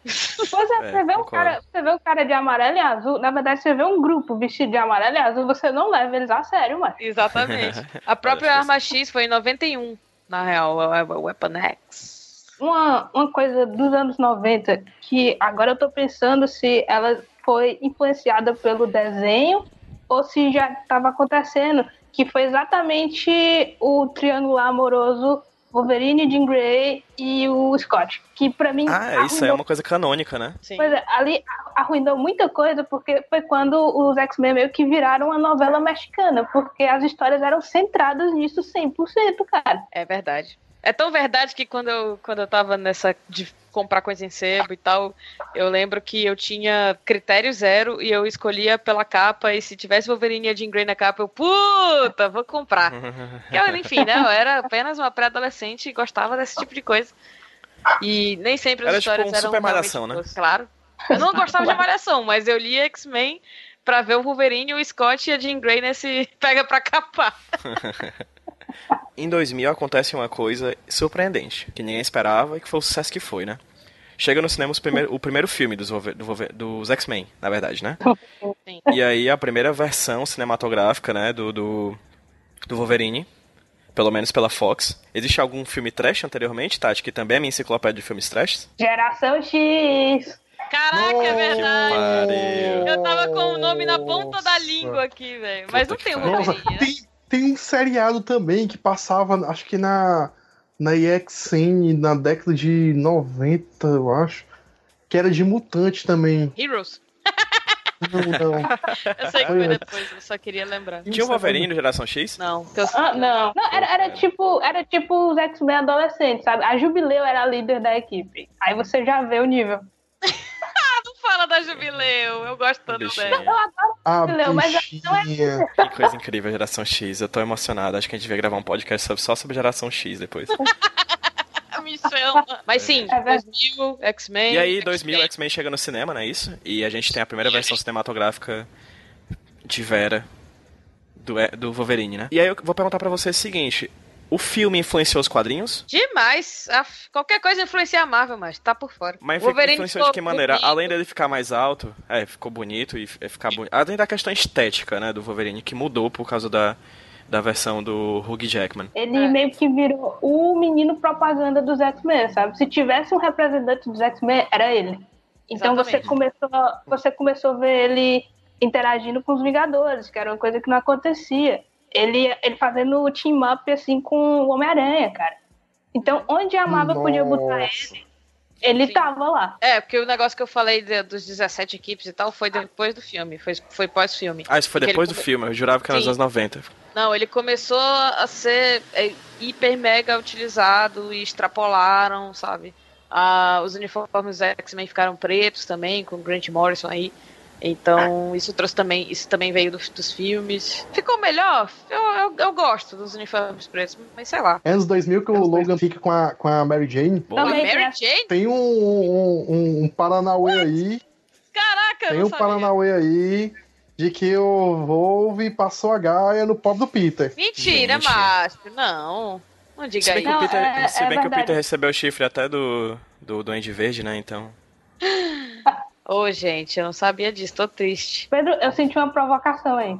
Pois é, É, você, vê um concordo. cara, você vê um cara de amarelo e azul, na verdade, você vê um grupo vestido de amarelo e azul, você não leva eles a sério, mano. Exatamente. [LAUGHS] A própria Arma X foi em 91, na real, a a Weapon X. Uma, uma coisa dos anos 90 que agora eu tô pensando se ela foi influenciada pelo desenho ou se já estava acontecendo, que foi exatamente o triangular amoroso Wolverine, Jean Grey e o Scott, que pra mim Ah, isso aí é uma coisa canônica, né? Sim. Pois é, ali arruinou muita coisa, porque foi quando os X-Men meio que viraram uma novela mexicana, porque as histórias eram centradas nisso 100%, cara. É verdade. É tão verdade que quando eu, quando eu tava nessa de comprar coisa em sebo e tal, eu lembro que eu tinha critério zero e eu escolhia pela capa, e se tivesse Wolverine e Jean Grey na capa, eu, puta, vou comprar. [LAUGHS] Eu, enfim, né, eu era apenas uma pré-adolescente e gostava desse tipo de coisa. E nem sempre as Era tipo histórias um eram Super Malhação, né? Claro. Eu não gostava de Malhação, mas eu lia X-Men pra ver o Wolverine, o Scott e a Jean Grey nesse [LAUGHS] pega pra capar. [LAUGHS] Em 2000 acontece uma coisa surpreendente, que ninguém esperava e que foi o sucesso que foi, né? Chega no cinema primeiro- o primeiro filme dos, do dos X-Men, na verdade, né? Sim. E aí a primeira versão cinematográfica, né, do, do, do Wolverine, pelo menos pela Fox. Existe algum filme trash anteriormente, Tati, que também é minha enciclopédia de filmes trash? Geração X. Caraca, é verdade. Pariu. Eu tava com o nome na ponta da língua aqui, velho. Mas não tem o Wolverine, né? tem, tem um seriado também que passava, acho que na, na EXN, na década de 90, eu acho. Que era de mutante também. Heroes. Não, não. [LAUGHS] Eu sei que foi depois, eu só queria lembrar. Tinha o Wolverine do Geração X? Não, Ah, não, não era, era tipo era tipo os X-Men adolescentes, sabe? A Jubileu era a líder da equipe. Aí você já vê o nível. [LAUGHS] da Jubileu, eu gosto tanto dela. Eu adoro A Não, mas não é-. Que coisa incrível, Geração X. Eu tô emocionado. Acho que a gente devia gravar um podcast só sobre Geração X depois. [LAUGHS] Me chama. Mas sim, É verdade. 2000, X-Men. E aí, 2000, X-Men. Chega no cinema, não é isso? E a gente tem a primeira versão cinematográfica de Vera do, do Wolverine, né? E aí eu vou perguntar pra você o seguinte: o filme influenciou os quadrinhos? Demais. Af- Qualquer coisa influencia a Marvel, mas tá por fora. Mas Wolverine influenciou de que maneira? bonito. Além dele ficar mais alto, é, ficou bonito e f- ficar bonito. Além da questão estética, né, do Wolverine, que mudou por causa da, da versão do Hugh Jackman. Ele É. meio que virou o menino propaganda dos X-Men, sabe? Se tivesse um representante dos X-Men, era ele. Então você começou, você começou a ver ele interagindo com os Vingadores, que era uma coisa que não acontecia. Ele, ele fazendo team up assim com o Homem-Aranha, cara. Então, onde a Marvel podia botar ele, ele Sim. tava lá. É, porque o negócio que eu falei de- dos 17 equipes e tal foi depois do filme, foi, foi pós-filme. Ah, isso foi Porque depois ele do come- filme, eu jurava que era nos Sim. anos 90. Não, ele começou a ser é, hiper mega utilizado e extrapolaram, sabe? Ah, os uniformes X-Men ficaram pretos também, com o Grant Morrison aí. Então, isso trouxe também, isso também veio dos, dos filmes. Ficou melhor? Eu, eu, eu gosto dos uniformes pretos, mas sei lá. É Anos 2000 que o Logan fica com a, com a Mary Jane. Boa. A Mary Jane? Tem um, um, um, um Paranauê aí. Caraca, Tem um sabia. Paranauê aí de que o Volve passou a gaia no pop do Peter. Mentira, Gente. macho. Não, não Se diga bem, aí. que, o Não, Peter, é- se é bem que o. Peter recebeu o chifre até do, do Duende Verde, né? Então. [LAUGHS] Ô, gente, eu não sabia disso, tô triste. Pedro, eu senti uma provocação aí.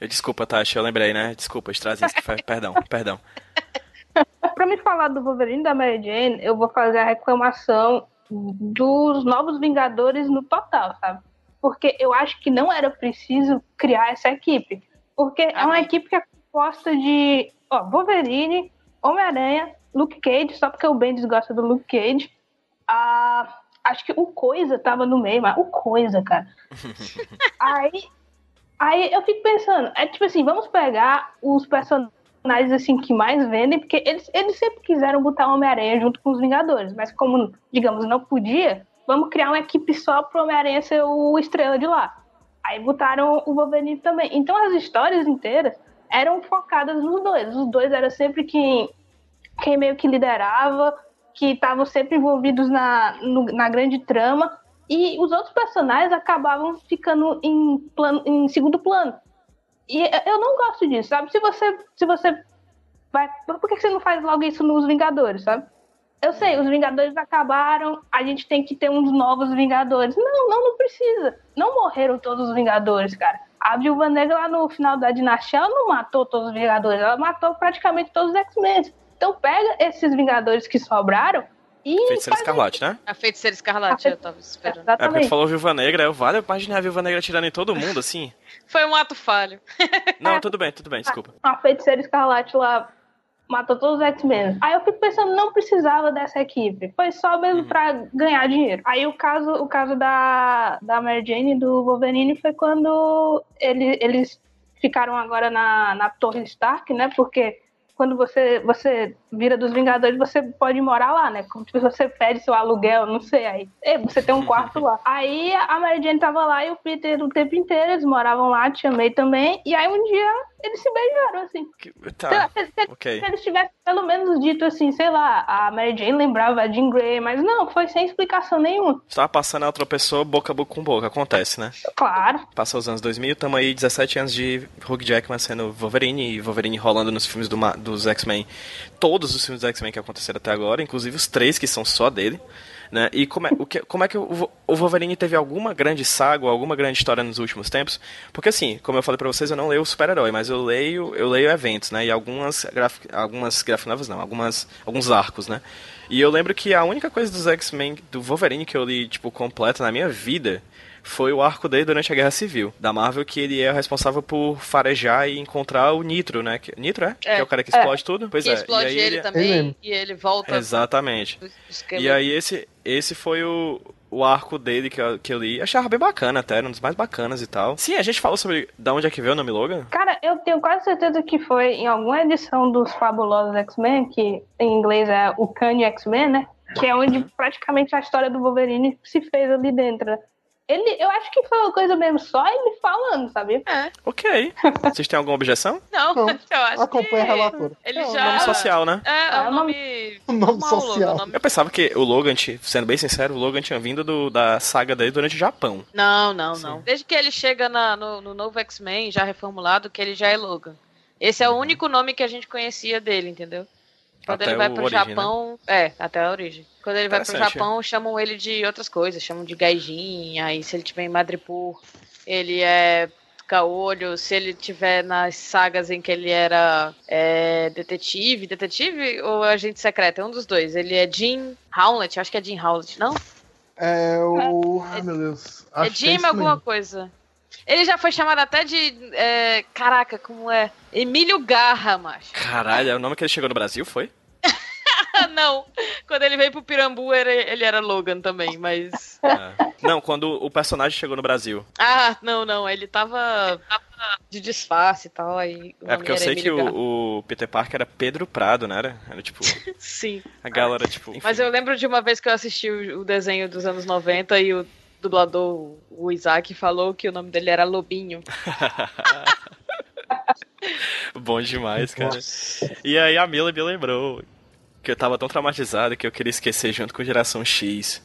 Eu, desculpa, Tati, eu lembrei, né? Desculpa, Strazinski. perdão, [LAUGHS] perdão. Pra me falar do Wolverine e da Mary Jane, eu vou fazer a reclamação dos novos Vingadores no total, sabe? Porque eu acho que não era preciso criar essa equipe. Porque é uma equipe que é composta de ó, Wolverine, Homem-Aranha, Luke Cage, só porque o Bendis gosta do Luke Cage. Ah, acho que o Coisa tava no meio, mas o Coisa, cara. [LAUGHS] Aí Aí eu fico pensando, é tipo assim, vamos pegar os personagens assim que mais vendem, porque eles, eles sempre quiseram botar o Homem-Aranha junto com os Vingadores, mas como, digamos, não podia, vamos criar uma equipe só pro Homem-Aranha ser o estrela de lá. Aí botaram o Wolverine também. Então as histórias inteiras eram focadas nos dois. Os dois eram sempre quem, quem meio que liderava, que estavam sempre envolvidos na, no, na grande trama. E os outros personagens acabavam ficando em, plano, em segundo plano. E eu não gosto disso, sabe? Se você, se você vai. Por que você não faz logo isso nos Vingadores, sabe? Eu sei, os Vingadores acabaram, a gente tem que ter uns novos Vingadores. Não, não, não precisa. Não morreram todos os Vingadores, cara. A Viúva Negra lá no final da dinastia, ela não matou todos os Vingadores, ela matou praticamente todos os X-Men. Então pega esses Vingadores que sobraram e. Feiticeira Escarlate, né? A Feiticeira Escarlate, eu tava esperando. Exatamente. É porque tu falou Viúva Negra, eu vale, eu imaginei a Viúva Negra tirando em todo mundo, assim. [LAUGHS] Foi um ato falho. [LAUGHS] Não, tudo bem, tudo bem, desculpa. A Feiticeira Escarlate lá matou todos os X-Men. Aí eu fico pensando, não precisava dessa equipe. Foi só mesmo uhum. pra ganhar dinheiro. Aí o caso, o caso da, da Mary Jane e do Wolverine foi quando ele, eles ficaram agora na, na Torre Stark, né? Porque quando você, você vira dos Vingadores, você pode morar lá, né? Como se você pede seu aluguel, não sei. Aí você tem um quarto lá. [LAUGHS] Aí a Mary Jane tava lá e o Peter o tempo inteiro, eles moravam lá, te amei também. E aí um dia eles se beijaram, assim. Tá. Lá, se, se, okay. se, eles tivessem pelo menos dito assim, sei lá, a Mary Jane lembrava a Jean Grey, mas não, foi sem explicação nenhuma. Você tava passando a outra pessoa boca a boca com boca, acontece, né? Claro. Passa os anos 2000, tamo aí 17 anos de Hugh Jackman sendo Wolverine e Wolverine rolando nos filmes do, dos X-Men. Todos os filmes dos X-Men que aconteceram até agora, inclusive os três que são só dele. Né? E como é, o que, como é que o, Wolverine teve alguma grande saga, alguma grande história nos últimos tempos? Porque assim, como eu falei pra vocês, eu não leio super-herói, mas eu leio, eu leio eventos, né? E algumas graf, algumas grafinovas não, algumas alguns arcos, né? E eu lembro que a única coisa dos X-Men do Wolverine que eu li tipo completa na minha vida foi o arco dele durante a Guerra Civil, da Marvel, que ele é responsável por farejar e encontrar o Nitro, né? Nitro, é? é. Que é o cara que explode é. tudo? Pois que é. explode e aí ele, ele também, e ele volta. Exatamente. E aí esse, esse foi o, o arco dele que eu, que eu li. Achava bem bacana até, um dos mais bacanas e tal. Sim, a gente falou sobre da onde é que veio o nome Logan? Cara, eu tenho quase certeza que foi em alguma edição dos Fabulosos X-Men, que em inglês é o Kanye X-Men, né? Que é onde praticamente a história do Wolverine se fez ali dentro. Ele, eu acho que foi uma coisa mesmo só ele falando, sabia? É. Ok. [LAUGHS] Vocês têm alguma objeção? Não, Não. [LAUGHS] eu acho Acompanha que... a relatora. Ele é já... nome social, né? É, é o nome... [LAUGHS] O nome social. Logan, nome... Eu pensava que o Logan, sendo bem sincero, o Logan tinha vindo do, da saga dele durante o Japão. Não, não, Sim. não. Desde que ele chega na, no, no novo X-Men, já reformulado, que ele já é Logan. Esse é o único nome que a gente conhecia dele, entendeu? Quando até ele vai pro origem, Japão. Né? É, até a origem. Quando ele vai pro Japão, chamam ele de outras coisas. Chamam de Gaijin. Aí se ele tiver em Madripoor, ele é caolho. Se ele tiver nas sagas em que ele era é, detetive. Detetive ou agente secreto? É um dos dois. Ele é Jim Howlett. Acho que é Jim Howlett, não? É o. Ai, meu Deus. É Acho é Jim alguma mesmo. coisa. Ele já foi chamado até de. É, caraca, como é? Emílio Garra, macho. Caralho, é o nome que ele chegou no Brasil, foi? [LAUGHS] não. Quando ele veio pro Pirambu, ele era Logan também, mas. É. Não, quando o personagem chegou no Brasil. Ah, não, não. Ele tava, de disfarce e tal. Aí é porque eu sei que o, o, Peter Parker era Pedro Prado, né? Era, era tipo. [LAUGHS] Sim. A galera, tipo. Enfim. Mas eu lembro de uma vez que eu assisti o, o desenho dos anos 90 e o dublador, o Isaac, falou que o nome dele era Lobinho. [LAUGHS] Bom demais, cara. Nossa. E aí a Mila me lembrou que eu tava tão traumatizado que eu queria esquecer junto com Geração X.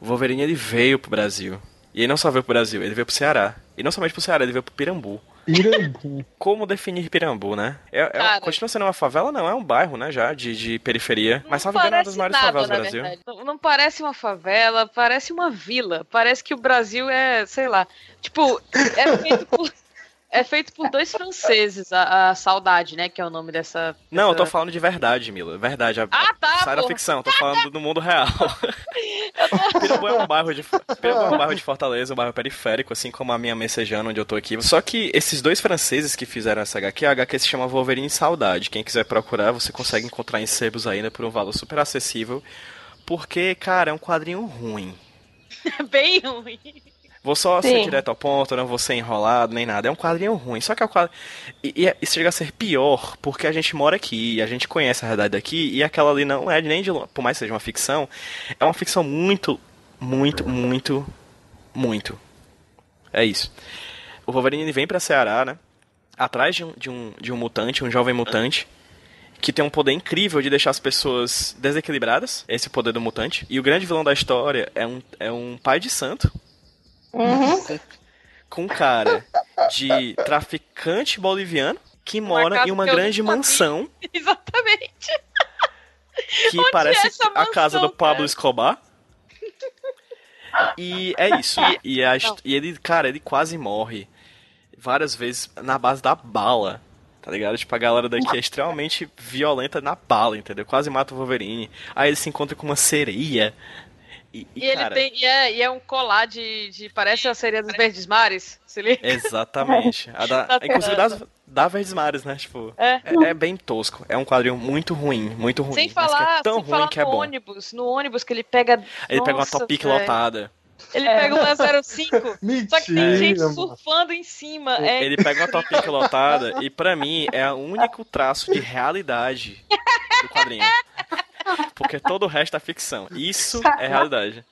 O Wolverine ele veio pro Brasil. E ele não só veio pro Brasil, ele veio pro Ceará. E não somente pro Ceará, ele veio pro Pirambu. Pirambu. [LAUGHS] Como definir Pirambu, né? É, é, continua sendo uma favela? Não, é um bairro, né, já, de, de periferia. Mas salvo engano é uma das maiores favelas do Brasil. Não, não, parece uma favela, parece uma vila. Parece que o Brasil é, sei lá, tipo, é feito por é feito por dois franceses, a, a, Saudade, né? Que é o nome dessa. Não, eu tô falando de verdade, Mila. Verdade. A, ah, tá. Sai da ficção, tô falando do mundo real. [LAUGHS] Pirambu é um bairro de. Pirambu é um bairro de Fortaleza, um bairro periférico, assim como a minha Messejana, onde eu tô aqui. Só que esses dois franceses que fizeram essa HQ, a HQ se chama Wolverine Saudade. Quem quiser procurar, você consegue encontrar em sebos ainda por um valor super acessível. Porque, cara, é um quadrinho ruim. [LAUGHS] Bem ruim. Vou só Sim. ser direto ao ponto, não vou ser enrolado nem nada. É um quadrinho ruim. Só que é um quadro. E, e é- isso chega a ser pior porque a gente mora aqui, a gente conhece a realidade daqui, e aquela ali não é nem de longe. Por mais que seja uma ficção, é uma ficção muito, muito, muito, muito. É isso. O Wolverine vem pra Ceará, né? Atrás de um, de um, de um mutante, um jovem mutante que tem um poder incrível de deixar as pessoas desequilibradas. Esse é poder do mutante. E o grande vilão da história é um, é um pai de santo Uhum. com um cara de traficante boliviano que mora em uma grande mansão [LAUGHS] Exatamente. que Onde é parece essa a casa mansão, do Pablo cara? Escobar. E é isso. E, a e ele, cara, ele quase morre várias vezes na base da bala. Tá ligado? Tipo, a galera daqui é extremamente violenta na bala, entendeu? Quase mata o Wolverine. Aí ele se encontra com uma sereia. E, e, E, ele cara, tem. E é, e é um colar de, de. Parece a sereia dos Verdes Mares. Se liga? Exatamente. A da- Tá inclusive das, da Verdes Mares, né? Tipo, É. é, é bem tosco. É um quadrinho muito ruim, muito ruim. Sem que falar, é tão sem ruim falar que é no bom. ônibus. No ônibus que ele pega. Ele pega uma Nossa, topic lotada. Ele É. pega uma 05. Só que tem gente Mentira, mano. surfando em cima. É Ele pega uma topic lotada e pra mim é o único traço de realidade do quadrinho. Porque todo o resto é ficção. Isso é realidade.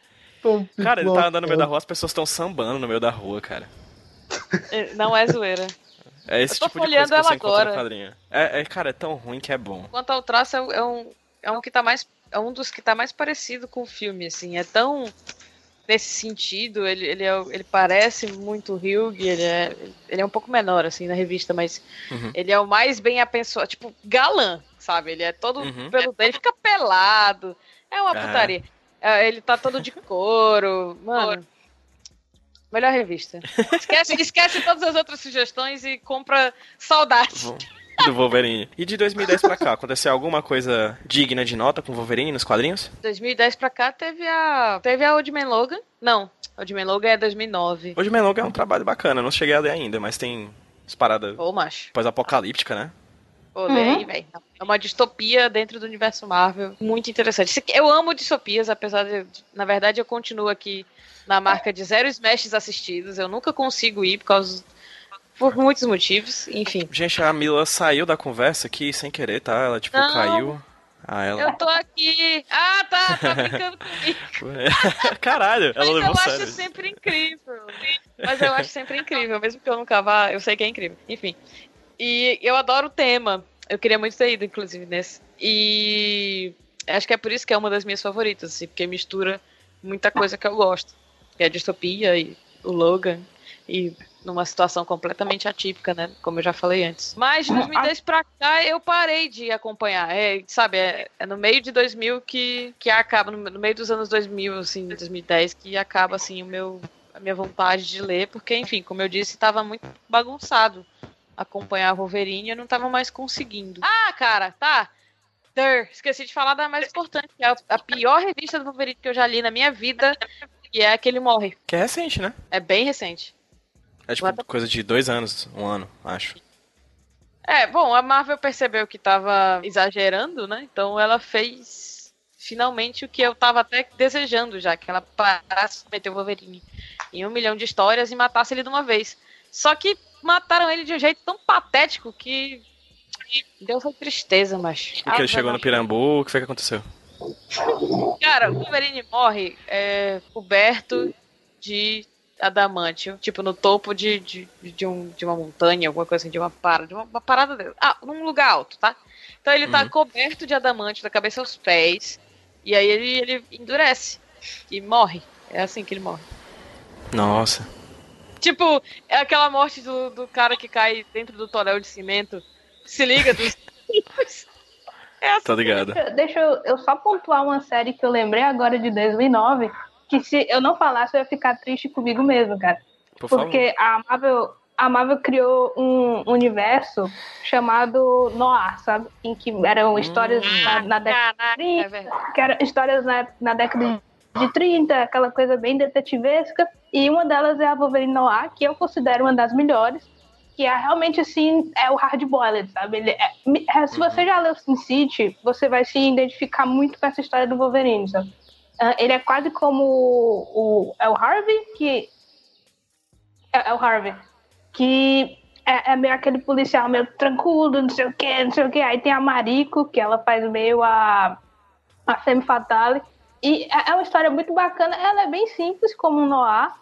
Cara, ele tá andando no meio da rua, as pessoas estão sambando no meio da rua, cara. É, Não é zoeira. É esse Eu tô tipo de coisa que você no agora. quadrinho. É, é, cara, é tão ruim que é bom. Quanto ao traço, é, um- é um, é um que tá mais. É um dos que tá mais parecido com o filme, assim. É tão. Nesse sentido, ele, ele, é, ele parece muito Hugh, ele é, ele é um pouco menor, assim, na revista, mas Uhum. ele é o mais bem apessoado, tipo, galã, sabe? Ele é todo Uhum. pelo dele, fica pelado. É uma É. putaria. É, ele tá todo de couro. Mano. Melhor revista. Esquece, esquece todas as outras sugestões e compra saudade. Do Wolverine. E de 2010 pra cá, aconteceu alguma coisa digna de nota com o Wolverine nos quadrinhos? 2010 pra cá teve a. Teve a Old Man Logan. Não, Old Man Logan é 2009. Hoje Melonga é um trabalho bacana, não cheguei a ler ainda, mas tem as paradas Ô, macho. pós-apocalíptica, né? Pô, Uhum. velho. É uma distopia dentro do universo Marvel. Muito interessante. Eu amo distopias, apesar de. Na verdade, eu continuo aqui na marca de zero smashes assistidos. Eu nunca consigo ir por causa. Por muitos motivos. Enfim. Gente, a Mila saiu da conversa aqui sem querer, tá? Ela, tipo, Não. caiu. Ah, ela. Eu tô aqui. Ah, tá. Tá brincando comigo. [LAUGHS] Caralho, Mas ela eu levou acho sério. sempre incrível. Mas eu acho sempre incrível, mesmo que eu nunca vá, eu sei que é incrível. Enfim. E eu adoro o tema. Eu queria muito ter ido, inclusive, nesse. E acho que é por isso que é uma das minhas favoritas, assim, porque mistura muita coisa que eu gosto. Que é a distopia e o Logan. E numa situação completamente atípica, né? Como eu já falei antes. Mas de 2010 pra cá eu parei de acompanhar. É, sabe, é, é no meio de 2000 que, que acaba, no, no meio dos anos 2000, assim, 2010, que acaba, assim, o meu, a minha vontade de ler, porque, enfim, como eu disse, estava muito bagunçado acompanhar Wolverine e eu não tava mais conseguindo. Ah, cara, tá. Der, esqueci de falar da mais importante, que é a, pior revista do Wolverine que eu já li na minha vida, que é a que ele morre. Que é recente, né? É bem recente. É tipo coisa de dois anos, um ano, acho. É, bom, a Marvel percebeu que tava exagerando, né? Então ela fez finalmente o que eu tava até desejando já, que ela parasse de meter o Wolverine em um milhão de histórias e matasse ele de uma vez. Só que mataram ele de um jeito tão patético que deu foi tristeza, mas. Porque ele chegou no Pirambu, o que foi que aconteceu? Cara, o Wolverine morre é, coberto de adamantio, tipo no topo de, de, de, um, de uma montanha, alguma coisa assim, de uma parada, de uma, uma parada dele. Ah, num lugar alto, tá? Então ele tá Uhum. coberto de adamantio da cabeça aos pés, e aí ele, ele endurece e morre. É assim que ele morre. Nossa. Tipo, é aquela morte do, do cara que cai dentro do tonel de cimento. Se liga dos. é assim. [LAUGHS] Tá ligado. Deixa eu, eu só pontuar uma série que eu lembrei agora de 2009, que se eu não falasse eu ia ficar triste comigo mesmo, cara. Por favor. Porque a Marvel, a Marvel criou um universo chamado Noir, sabe? Em que eram histórias na, na década Caraca, é verdade. que eram histórias na, na década de 30, aquela coisa bem detetivesca. E uma delas é a Wolverine Noir, que eu considero uma das melhores. Que é realmente assim, é o hard boiled, sabe? Ele é- é- se você já leu Sin City, você vai se identificar muito com essa história do Wolverine, sabe? Ah, ele é quase como o, o, é o Harvey, que É, é o Harvey. Que é, é, meio aquele policial meio tranquilo, não sei o que, não sei o que. Aí tem a Mariko, que ela faz meio a, a Femme Fatale. E é, é uma história muito bacana. Ela é bem simples, como um noir.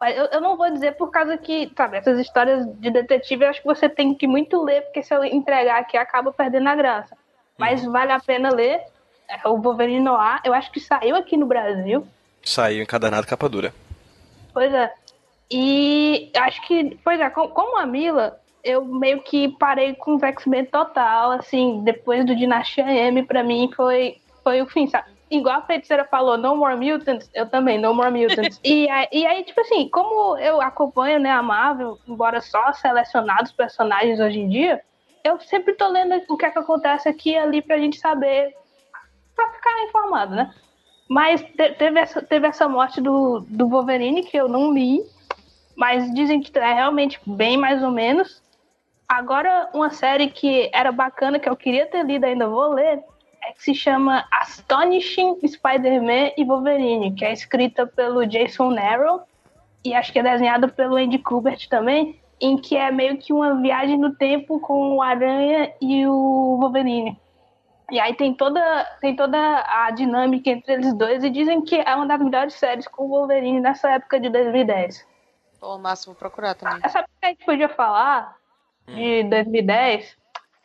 Mas eu, eu não vou dizer por causa que, sabe, essas histórias de detetive eu acho que você tem que muito ler, porque se eu entregar aqui acaba perdendo a graça. Mas uhum. vale a pena ler. É o Wolverine Noir, eu acho que saiu aqui no Brasil. Saiu encadernado capa dura. Pois é. E acho que, pois é, como a Mila, eu meio que parei com o X-Men total, assim, depois do Dinastia M, pra mim foi, foi o fim, sabe? Igual a feiticeira falou, No More Mutants, eu também, No More Mutants. [LAUGHS] e, aí, e aí, tipo assim, como eu acompanho né, a Marvel, embora só selecionados personagens hoje em dia, eu sempre tô lendo o que é que acontece aqui e ali pra gente saber, pra ficar informado, né? Mas teve essa, teve essa morte do, do Wolverine que eu não li, mas dizem que é realmente bem mais ou menos. Agora, uma série que era bacana, que eu queria ter lido, ainda vou ler, é que se chama Astonishing Spider-Man e Wolverine, que é escrita pelo Jason Narrow e acho que é desenhada pelo Andy Kubert também, em que é meio que uma viagem no tempo com o Aranha e o Wolverine. E aí tem toda, tem toda a dinâmica entre eles dois e dizem que é uma das melhores séries com o Wolverine nessa época de 2010. Pô, máximo procurar também. Essa época a gente podia falar de 2010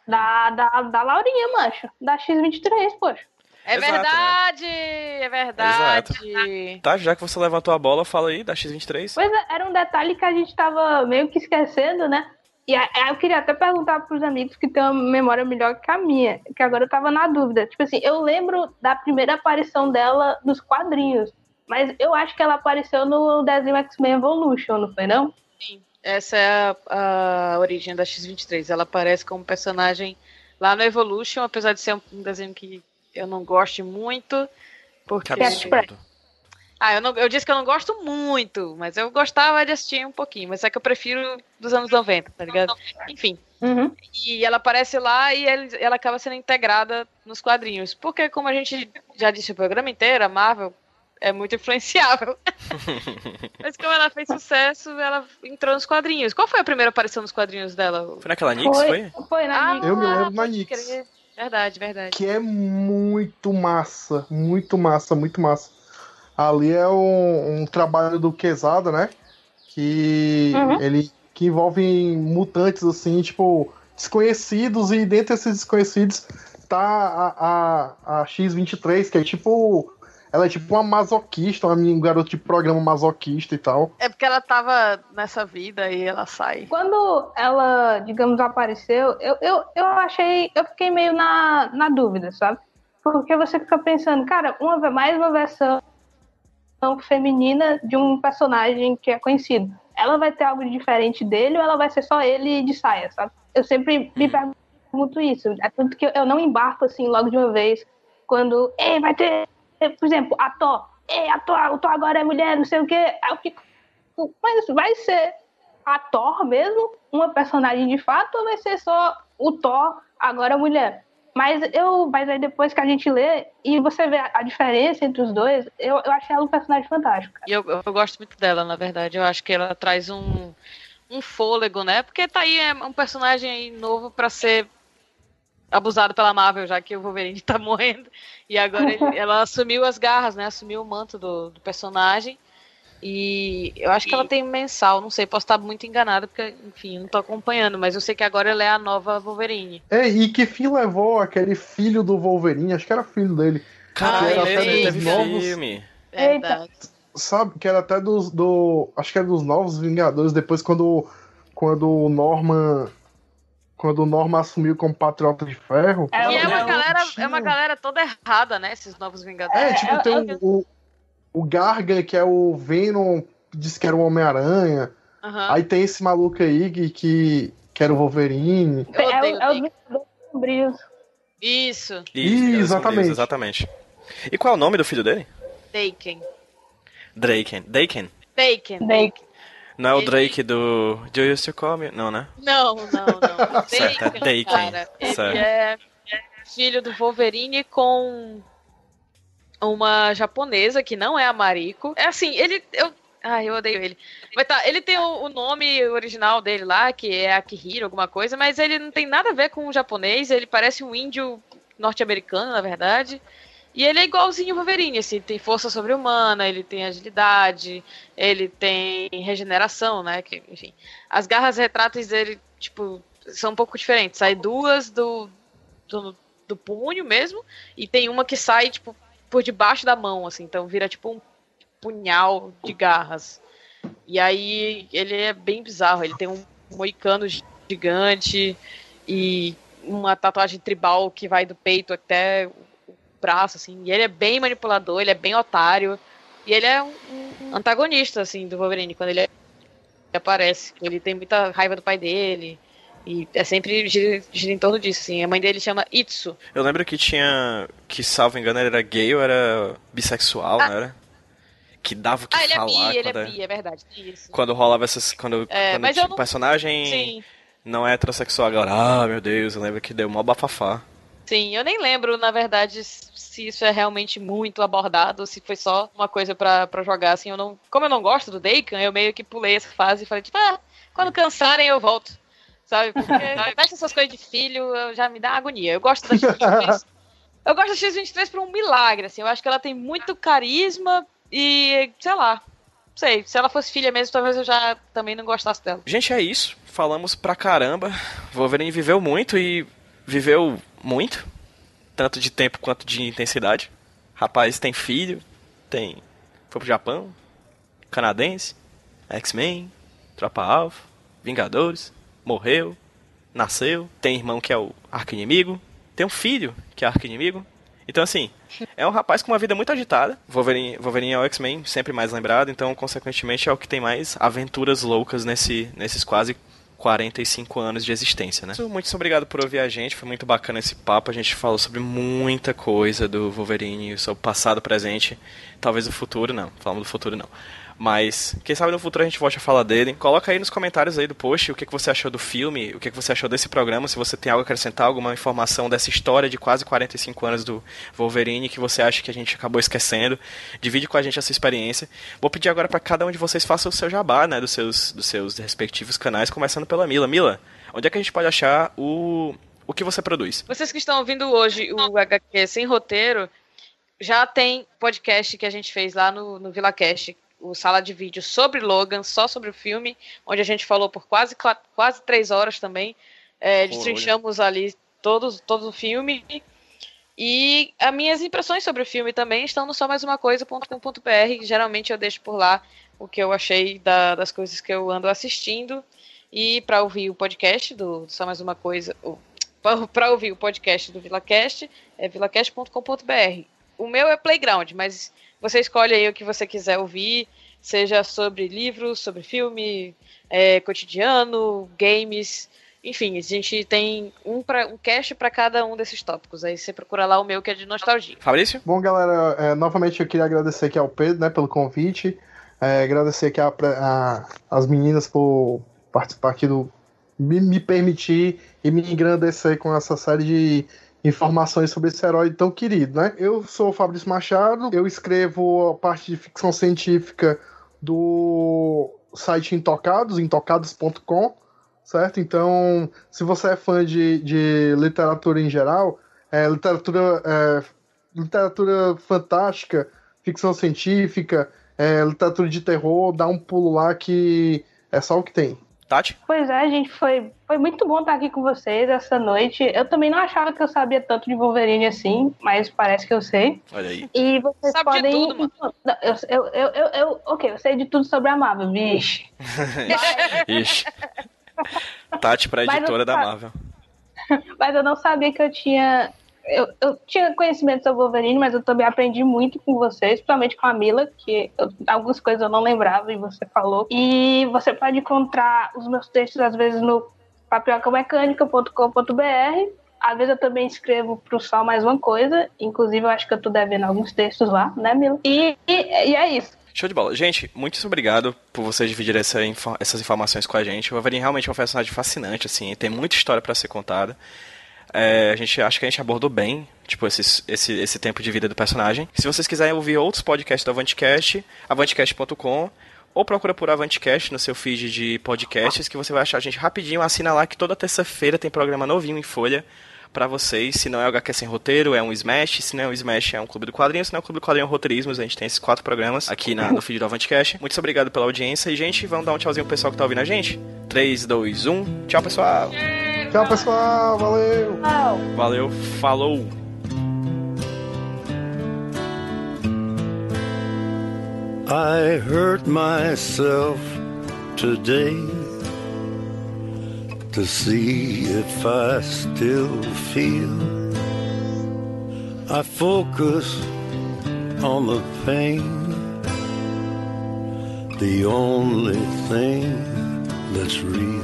da, da, da Laurinha, mancho. Da X23, poxa. É Exato, verdade, né? é verdade. Exato. Tá, já que você levantou a bola, fala aí da X23. Pois é, era um detalhe que a gente tava meio que esquecendo, né? E aí eu queria até perguntar pros amigos que têm uma memória melhor que a minha, que agora eu tava na dúvida. Tipo assim, eu lembro da primeira aparição dela nos quadrinhos, mas eu acho que ela apareceu no desenho X-Men Evolution, não foi não? Sim. Essa é a, a origem da X-23. Ela aparece como personagem lá no Evolution, apesar de ser um, um desenho que eu não gosto muito. Porque. Ah, eu, não, eu disse que eu não gosto muito, mas eu gostava de assistir um pouquinho, mas é que eu prefiro dos anos 90, tá ligado? Enfim. Uhum. E ela aparece lá e ele, ela acaba sendo integrada nos quadrinhos. Porque, como a gente já disse o programa inteiro, a Marvel é muito influenciável. [LAUGHS] Mas como ela fez sucesso, ela entrou nos quadrinhos. Qual foi a primeira aparição nos quadrinhos dela? Foi naquela Nix, foi? Foi, foi na ah, Nix. Eu me lembro na Nix. Verdade, verdade. Que é muito massa, muito massa, muito massa. Ali é um, um trabalho do Quesada, né? Que uhum. ele que envolve mutantes assim, tipo, desconhecidos, e dentre esses desconhecidos tá a, a, a X-23, que é tipo ela é tipo uma masoquista, uma um garoto de programa masoquista e tal. É porque ela tava nessa vida e ela sai. Quando ela, digamos, apareceu, eu, eu, eu achei. Eu fiquei meio na, na dúvida, sabe? Porque você fica pensando, cara, uma, mais uma versão feminina de um personagem que é conhecido. Ela vai ter algo diferente dele ou ela vai ser só ele de saia, sabe? Eu sempre me pergunto isso. É tanto que eu não embarco assim logo de uma vez quando, ei, vai ter por exemplo, a Thor, ei, a Thor, agora é mulher, não sei o quê. Eu fico, mas vai ser a Thor mesmo, uma personagem de fato, ou vai ser só o Thor, agora mulher? Mas eu, mas aí depois que a gente lê e você vê a diferença entre os dois, eu, eu achei ela um personagem fantástico. E eu, eu gosto muito dela, na verdade. Eu acho que ela traz um, um fôlego, né? Porque tá aí é um personagem novo para ser abusado pela Marvel, já que o Wolverine [LAUGHS] tá morrendo. E agora ele, [LAUGHS] ela assumiu as garras, né? Assumiu o manto do, do personagem. E eu acho que ela tem mensal, não sei, posso estar muito enganada, porque, enfim, não tô acompanhando, mas eu sei que agora ela é a nova Wolverine. É, e que fim levou aquele filho do Wolverine, acho que era filho dele. Cara, era até dos novos. Filme. Verdade. Sabe, que era até dos. Do, acho que era dos Novos Vingadores, depois quando, quando o Norman quando o Norma assumiu como patriota de ferro. É, é uma, galera, tinha... é uma galera toda errada, né? Esses novos Vingadores. É, tipo, é, tem é, o, o Gargan, que é o Venom, disse que era o Homem-Aranha. Uhum. Aí tem esse maluco aí que, que, que era o Wolverine. É, é, é o Vingador Isso. Isso, exatamente. exatamente. E qual é o nome do filho dele? Daken. Draken. Daken. Daken. Daken. Não é o Drake do Do You Still Call Me? Não, né? Não, não, não. [LAUGHS] certo, é Daken. Cara, ele certo. é filho do Wolverine com uma japonesa que não é a Mariko. É assim, ele eu Ai, eu odeio ele. Mas tá, ele tem o, o, nome original dele lá, que é Akihiro, alguma coisa, mas ele não tem nada a ver com o japonês, ele parece um índio norte-americano, na verdade. E ele é igualzinho o Wolverine, assim, tem força sobre-humana, ele tem agilidade, ele tem regeneração, né? Que, enfim. As garras retráteis dele, tipo, são um pouco diferentes. Sai duas do, do, do punho mesmo, e tem uma que sai, tipo, por debaixo da mão, assim, então vira tipo um punhal de garras. E aí ele é bem bizarro, ele tem um moicano gigante e uma tatuagem tribal que vai do peito até braço, assim. E ele é bem manipulador, ele é bem otário. E ele é um, um antagonista, assim, do Wolverine, quando ele aparece. Ele tem muita raiva do pai dele. E é sempre gira, gira, em torno disso, assim. A mãe dele chama Itsu. Eu lembro que tinha. Que, salvo engano, ele era gay ou era bissexual, ah. não era? Que dava o que ah, ele falar. É bi, ele é bi, é verdade. Isso. Quando rolava essas. Quando, é, quando o não... personagem Sim. não é heterossexual agora. Ah, meu Deus, eu lembro que deu mó bafafá. Sim, eu nem lembro, na verdade, se isso é realmente muito abordado, se foi só uma coisa para jogar, assim, eu não... Como eu não gosto do Dakan, eu meio que pulei essa fase e falei, tipo, ah, quando cansarem eu volto, sabe? [LAUGHS] Porque essas coisas de filho, já me dá agonia. Eu gosto da X23, [LAUGHS] eu gosto da X23 por um milagre, assim, eu acho que ela tem muito carisma e, sei lá, não sei, se ela fosse filha mesmo, talvez eu já também não gostasse dela. Gente, é isso. Falamos pra caramba. Wolverine viveu muito e viveu muito, tanto de tempo quanto de intensidade. Rapaz tem filho, tem foi pro Japão, canadense, X-Men, Tropa Alpha, Vingadores, morreu, nasceu, tem irmão que é o arqui-inimigo, tem um filho que é arqui-inimigo. Então assim, é um rapaz com uma vida muito agitada. Wolverine, Wolverine é o X-Men, sempre mais lembrado, então consequentemente é o que tem mais aventuras loucas nesse, nesses quase 45 anos de existência, né? Muito obrigado por ouvir a gente, foi muito bacana esse papo. A gente falou sobre muita coisa do Wolverine, o passado, presente, talvez o futuro, não. Falamos do futuro, não. Mas, quem sabe no futuro a gente volte a falar dele. Coloca aí nos comentários aí do post o que, que você achou do filme, o que, que você achou desse programa, se você tem algo a acrescentar, alguma informação dessa história de quase 45 anos do Wolverine que você acha que a gente acabou esquecendo. Divide com a gente essa experiência. Vou pedir agora para cada um de vocês faça o seu jabá, né, dos seus, dos seus respectivos canais, começando pela Mila. Mila, onde é que a gente pode achar o, o que você produz? Vocês que estão ouvindo hoje o HQ Sem Roteiro, já tem podcast que a gente fez lá no, no VilaCast, o sala de vídeo sobre Logan, só sobre o filme, onde a gente falou por quase, quase três horas também. É, destrinchamos ali todos, todo o filme. E as minhas impressões sobre o filme também estão no só mais uma coisa.com.br. Geralmente eu deixo por lá o que eu achei da, das coisas que eu ando assistindo. E para ouvir o podcast do Só Mais Uma Coisa, [LAUGHS] para ouvir o podcast do VilaCast, é vilacast.com.br. O meu é Playground, mas você escolhe aí o que você quiser ouvir, seja sobre livros, sobre filme, é, cotidiano, games, enfim, a gente tem um, pra, um cast para cada um desses tópicos. Aí você procura lá o meu que é de nostalgia. Fabrício? Bom, galera, é, novamente eu queria agradecer aqui ao Pedro, né, pelo convite. É, agradecer aqui a, a, as meninas por participar aqui do. Me, me permitir e me engrandecer com essa série de informações sobre esse herói tão querido, né? Eu sou o Fabrício Machado, eu escrevo a parte de ficção científica do site Intocados, intocados.com, certo? Então, se você é fã de, de literatura em geral, é, literatura, é, literatura fantástica, ficção científica, é, literatura de terror, dá um pulo lá que é só o que tem. Tati? Pois é, gente, foi, foi muito bom estar aqui com vocês essa noite. Eu também não achava que eu sabia tanto de Wolverine assim, mas parece que eu sei. Olha aí. E vocês Sabe podem. de tudo, mano. Não, eu, eu, eu, eu, eu, ok, eu sei de tudo sobre a Marvel, vixe. [LAUGHS] Ixi. Tati pra editora da Marvel. [LAUGHS] Mas eu não sabia que eu tinha. Eu, eu tinha conhecimento sobre Wolverine, mas eu também aprendi muito com vocês, principalmente com a Mila, que eu- algumas coisas eu não lembrava e você falou. E você pode encontrar os meus textos, às vezes, no papelcamecanica.com.br. Às vezes eu também escrevo pro Sal Mais Uma Coisa. Inclusive, eu acho que eu tô devendo alguns textos lá, né, Mila? E, e, e é isso. Show de bola. Gente, muito obrigado por vocês dividirem essa essas informações com a gente. O Wolverine realmente é um personagem fascinante, assim, tem muita história pra ser contada. É, a gente acha que a gente abordou bem, tipo, esses- esse, esse tempo de vida do personagem. Se vocês quiserem ouvir outros podcasts do Avantcast, avantcast.com, ou procura por Avantcast no seu feed de podcasts que você vai achar a gente rapidinho. Assina lá que toda terça-feira tem programa novinho em folha para vocês. Se não é o HQ Sem Roteiro, é um Smash. Se não é um Smash, é um Clube do Quadrinho. Se não é o Clube do Quadrinho, é um Roteirismos. A gente tem esses quatro programas aqui na, no feed do Avantcast. Muito obrigado pela audiência. E, gente, vamos dar um tchauzinho pro pessoal que tá ouvindo a gente. 3, 2, 1. Tchau, pessoal. Tchau, pessoal. Valeu. Valeu. Falou. I hurt myself today to see if I still feel. I focus on the pain, the only thing that's real.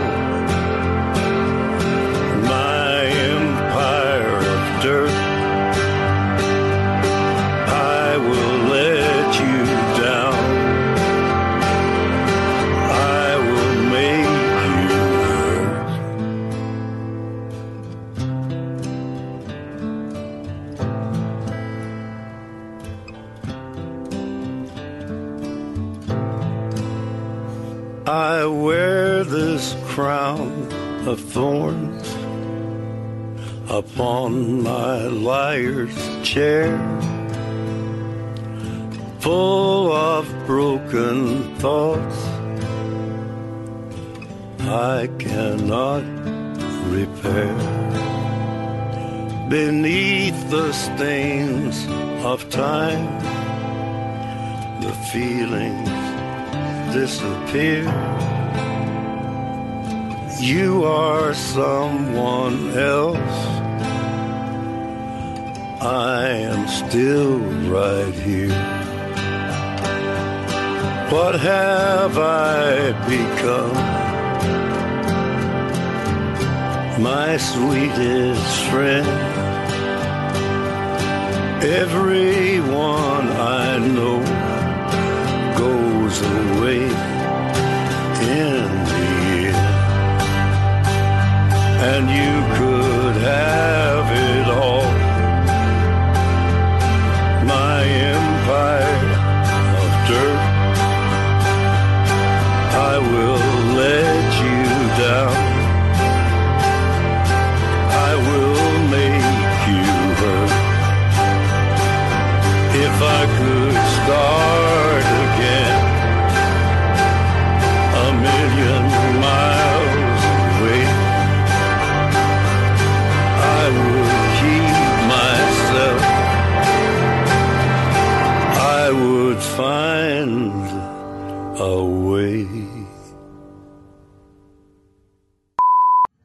I cannot repair. Beneath the stains of time, the feelings disappear. You are someone else. I am still right here. What have I become? My sweetest friend. Everyone I know goes away in the end. And you could have it start again a million miles away, I would keep myself. I would find a way.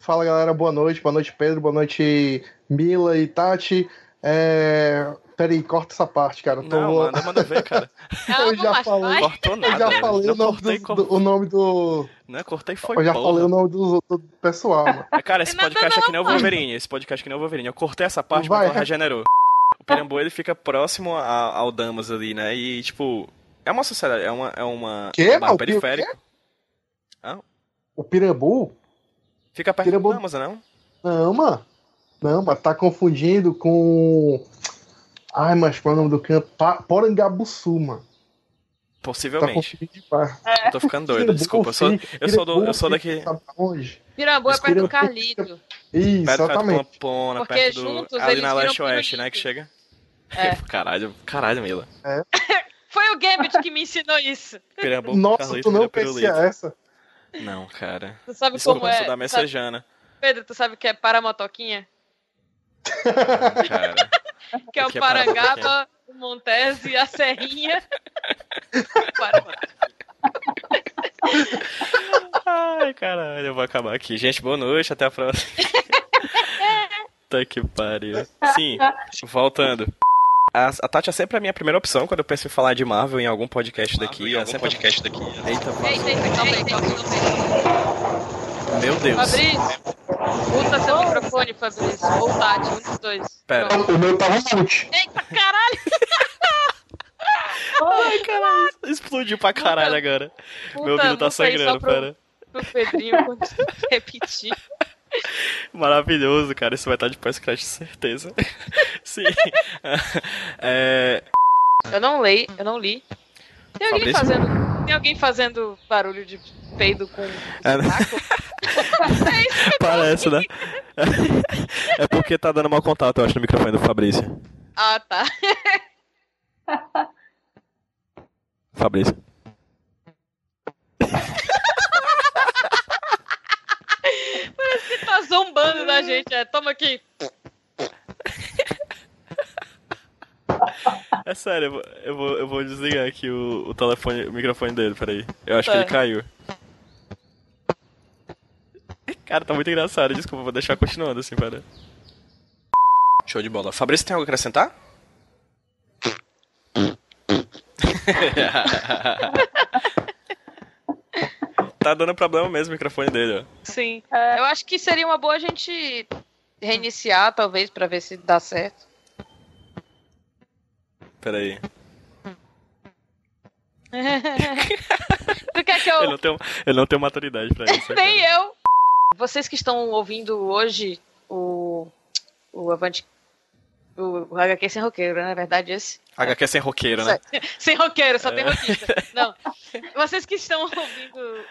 Fala galera, boa noite. Boa noite, Pedro. Boa noite, Mila e Tati. É... Peraí, corta essa parte, cara. Eu tô- Não, manda, manda ver, cara. [LAUGHS] Calma, já falei. Cortou Eu nada. já velho. falei o nome, do, como- do- o nome do. Não, cortei foi Eu já porra. falei o nome do, do pessoal, mano. Cara, esse podcast aqui não, não é o. Wolverine. Esse podcast aqui não é o Wolverine. Eu cortei essa parte, Vai. mas ela regenerou. O Pirambu, ele fica próximo a- ao Damas ali, né? E, tipo, é uma sociedade, é uma, é uma Quê? um bairro O quê? periférico. O Pirambu? Fica perto Pirambu- do Damas, não? Não, mano. Não, mas tá confundindo com. Ai, mas qual é o nome do canto? Pa- Porangabuçu, mano. Tá Possivelmente. de par. Eu tô ficando doido, desculpa. Eu sou, eu sou, do, eu sou daqui. Pirambu é perto do Carlito. Isso, Perto, perto do exatamente. Pampona, Porque perto do. juntos ali eles na leste-oeste, né? Que chega. É. [LAUGHS] caralho, caralho, Mila. [LAUGHS] Foi o Gambit que me ensinou isso. Pirambu, Nossa, Carlito, tu não conhecia essa? Não, cara. Tu sabe Desculpa, como eu é? sou da Tu sabe- Messejana. Pedro, tu sabe o que é paramotoquinha? Cara. [LAUGHS] [LAUGHS] Que é O é Parangaba, o Montese, a Serrinha. [LAUGHS] Ai, caralho, eu vou acabar aqui. Gente, boa noite, até a próxima. [LAUGHS] tá que pariu. Sim, voltando. A, a Tati é sempre a minha primeira opção quando eu penso em falar de Marvel em algum podcast daqui. É sempre... podcast daqui. Eita. Eita, eita, calma aí, calma aí. Meu Deus. Fabrício, muta seu microfone, Fabrício. Ou Tati, um dos dois. Pera. Pronto. O meu tava mute. Eita, caralho! [LAUGHS] Ai, caralho. Explodiu pra caralho agora. Meu Puta, ouvido tá sangrando, pro- pera. Pro Pedrinho quando [LAUGHS] repetir. Maravilhoso, cara. Isso vai estar de pós-crédito, certeza. [LAUGHS] Sim. É, Eu não leio, eu não li. Tem alguém Fabrício? fazendo. Tem alguém fazendo barulho de peido com É, né? sotaco? [LAUGHS] parece, né? [LAUGHS] É porque tá dando mau contato, eu acho, no microfone do Fabrício. Ah, tá. [LAUGHS] Fabrício. Ele tá zombando da gente. É, toma aqui. É sério, eu vou, eu vou, eu vou desligar aqui o, o telefone, o microfone dele, peraí. Eu acho que Tá. ele caiu. Cara, tá muito engraçado, desculpa, vou deixar continuando assim, pera. Show de bola. Fabrício, tem algo a acrescentar? [LAUGHS] tá dando problema mesmo o microfone dele, ó. Sim. É. Eu acho que seria uma boa a gente reiniciar, talvez, pra ver se dá certo. Peraí. [LAUGHS] tu quer que eu. Ele não tem, ele não tem maturidade pra isso. Nem cara. eu. Vocês que estão ouvindo hoje o. O Avante. O, o HQ sem roqueiro, né? Na verdade, esse. HQ sem roqueiro, né? Sem roqueiro, só tem É. roquista. Não. [LAUGHS] Vocês que estão ouvindo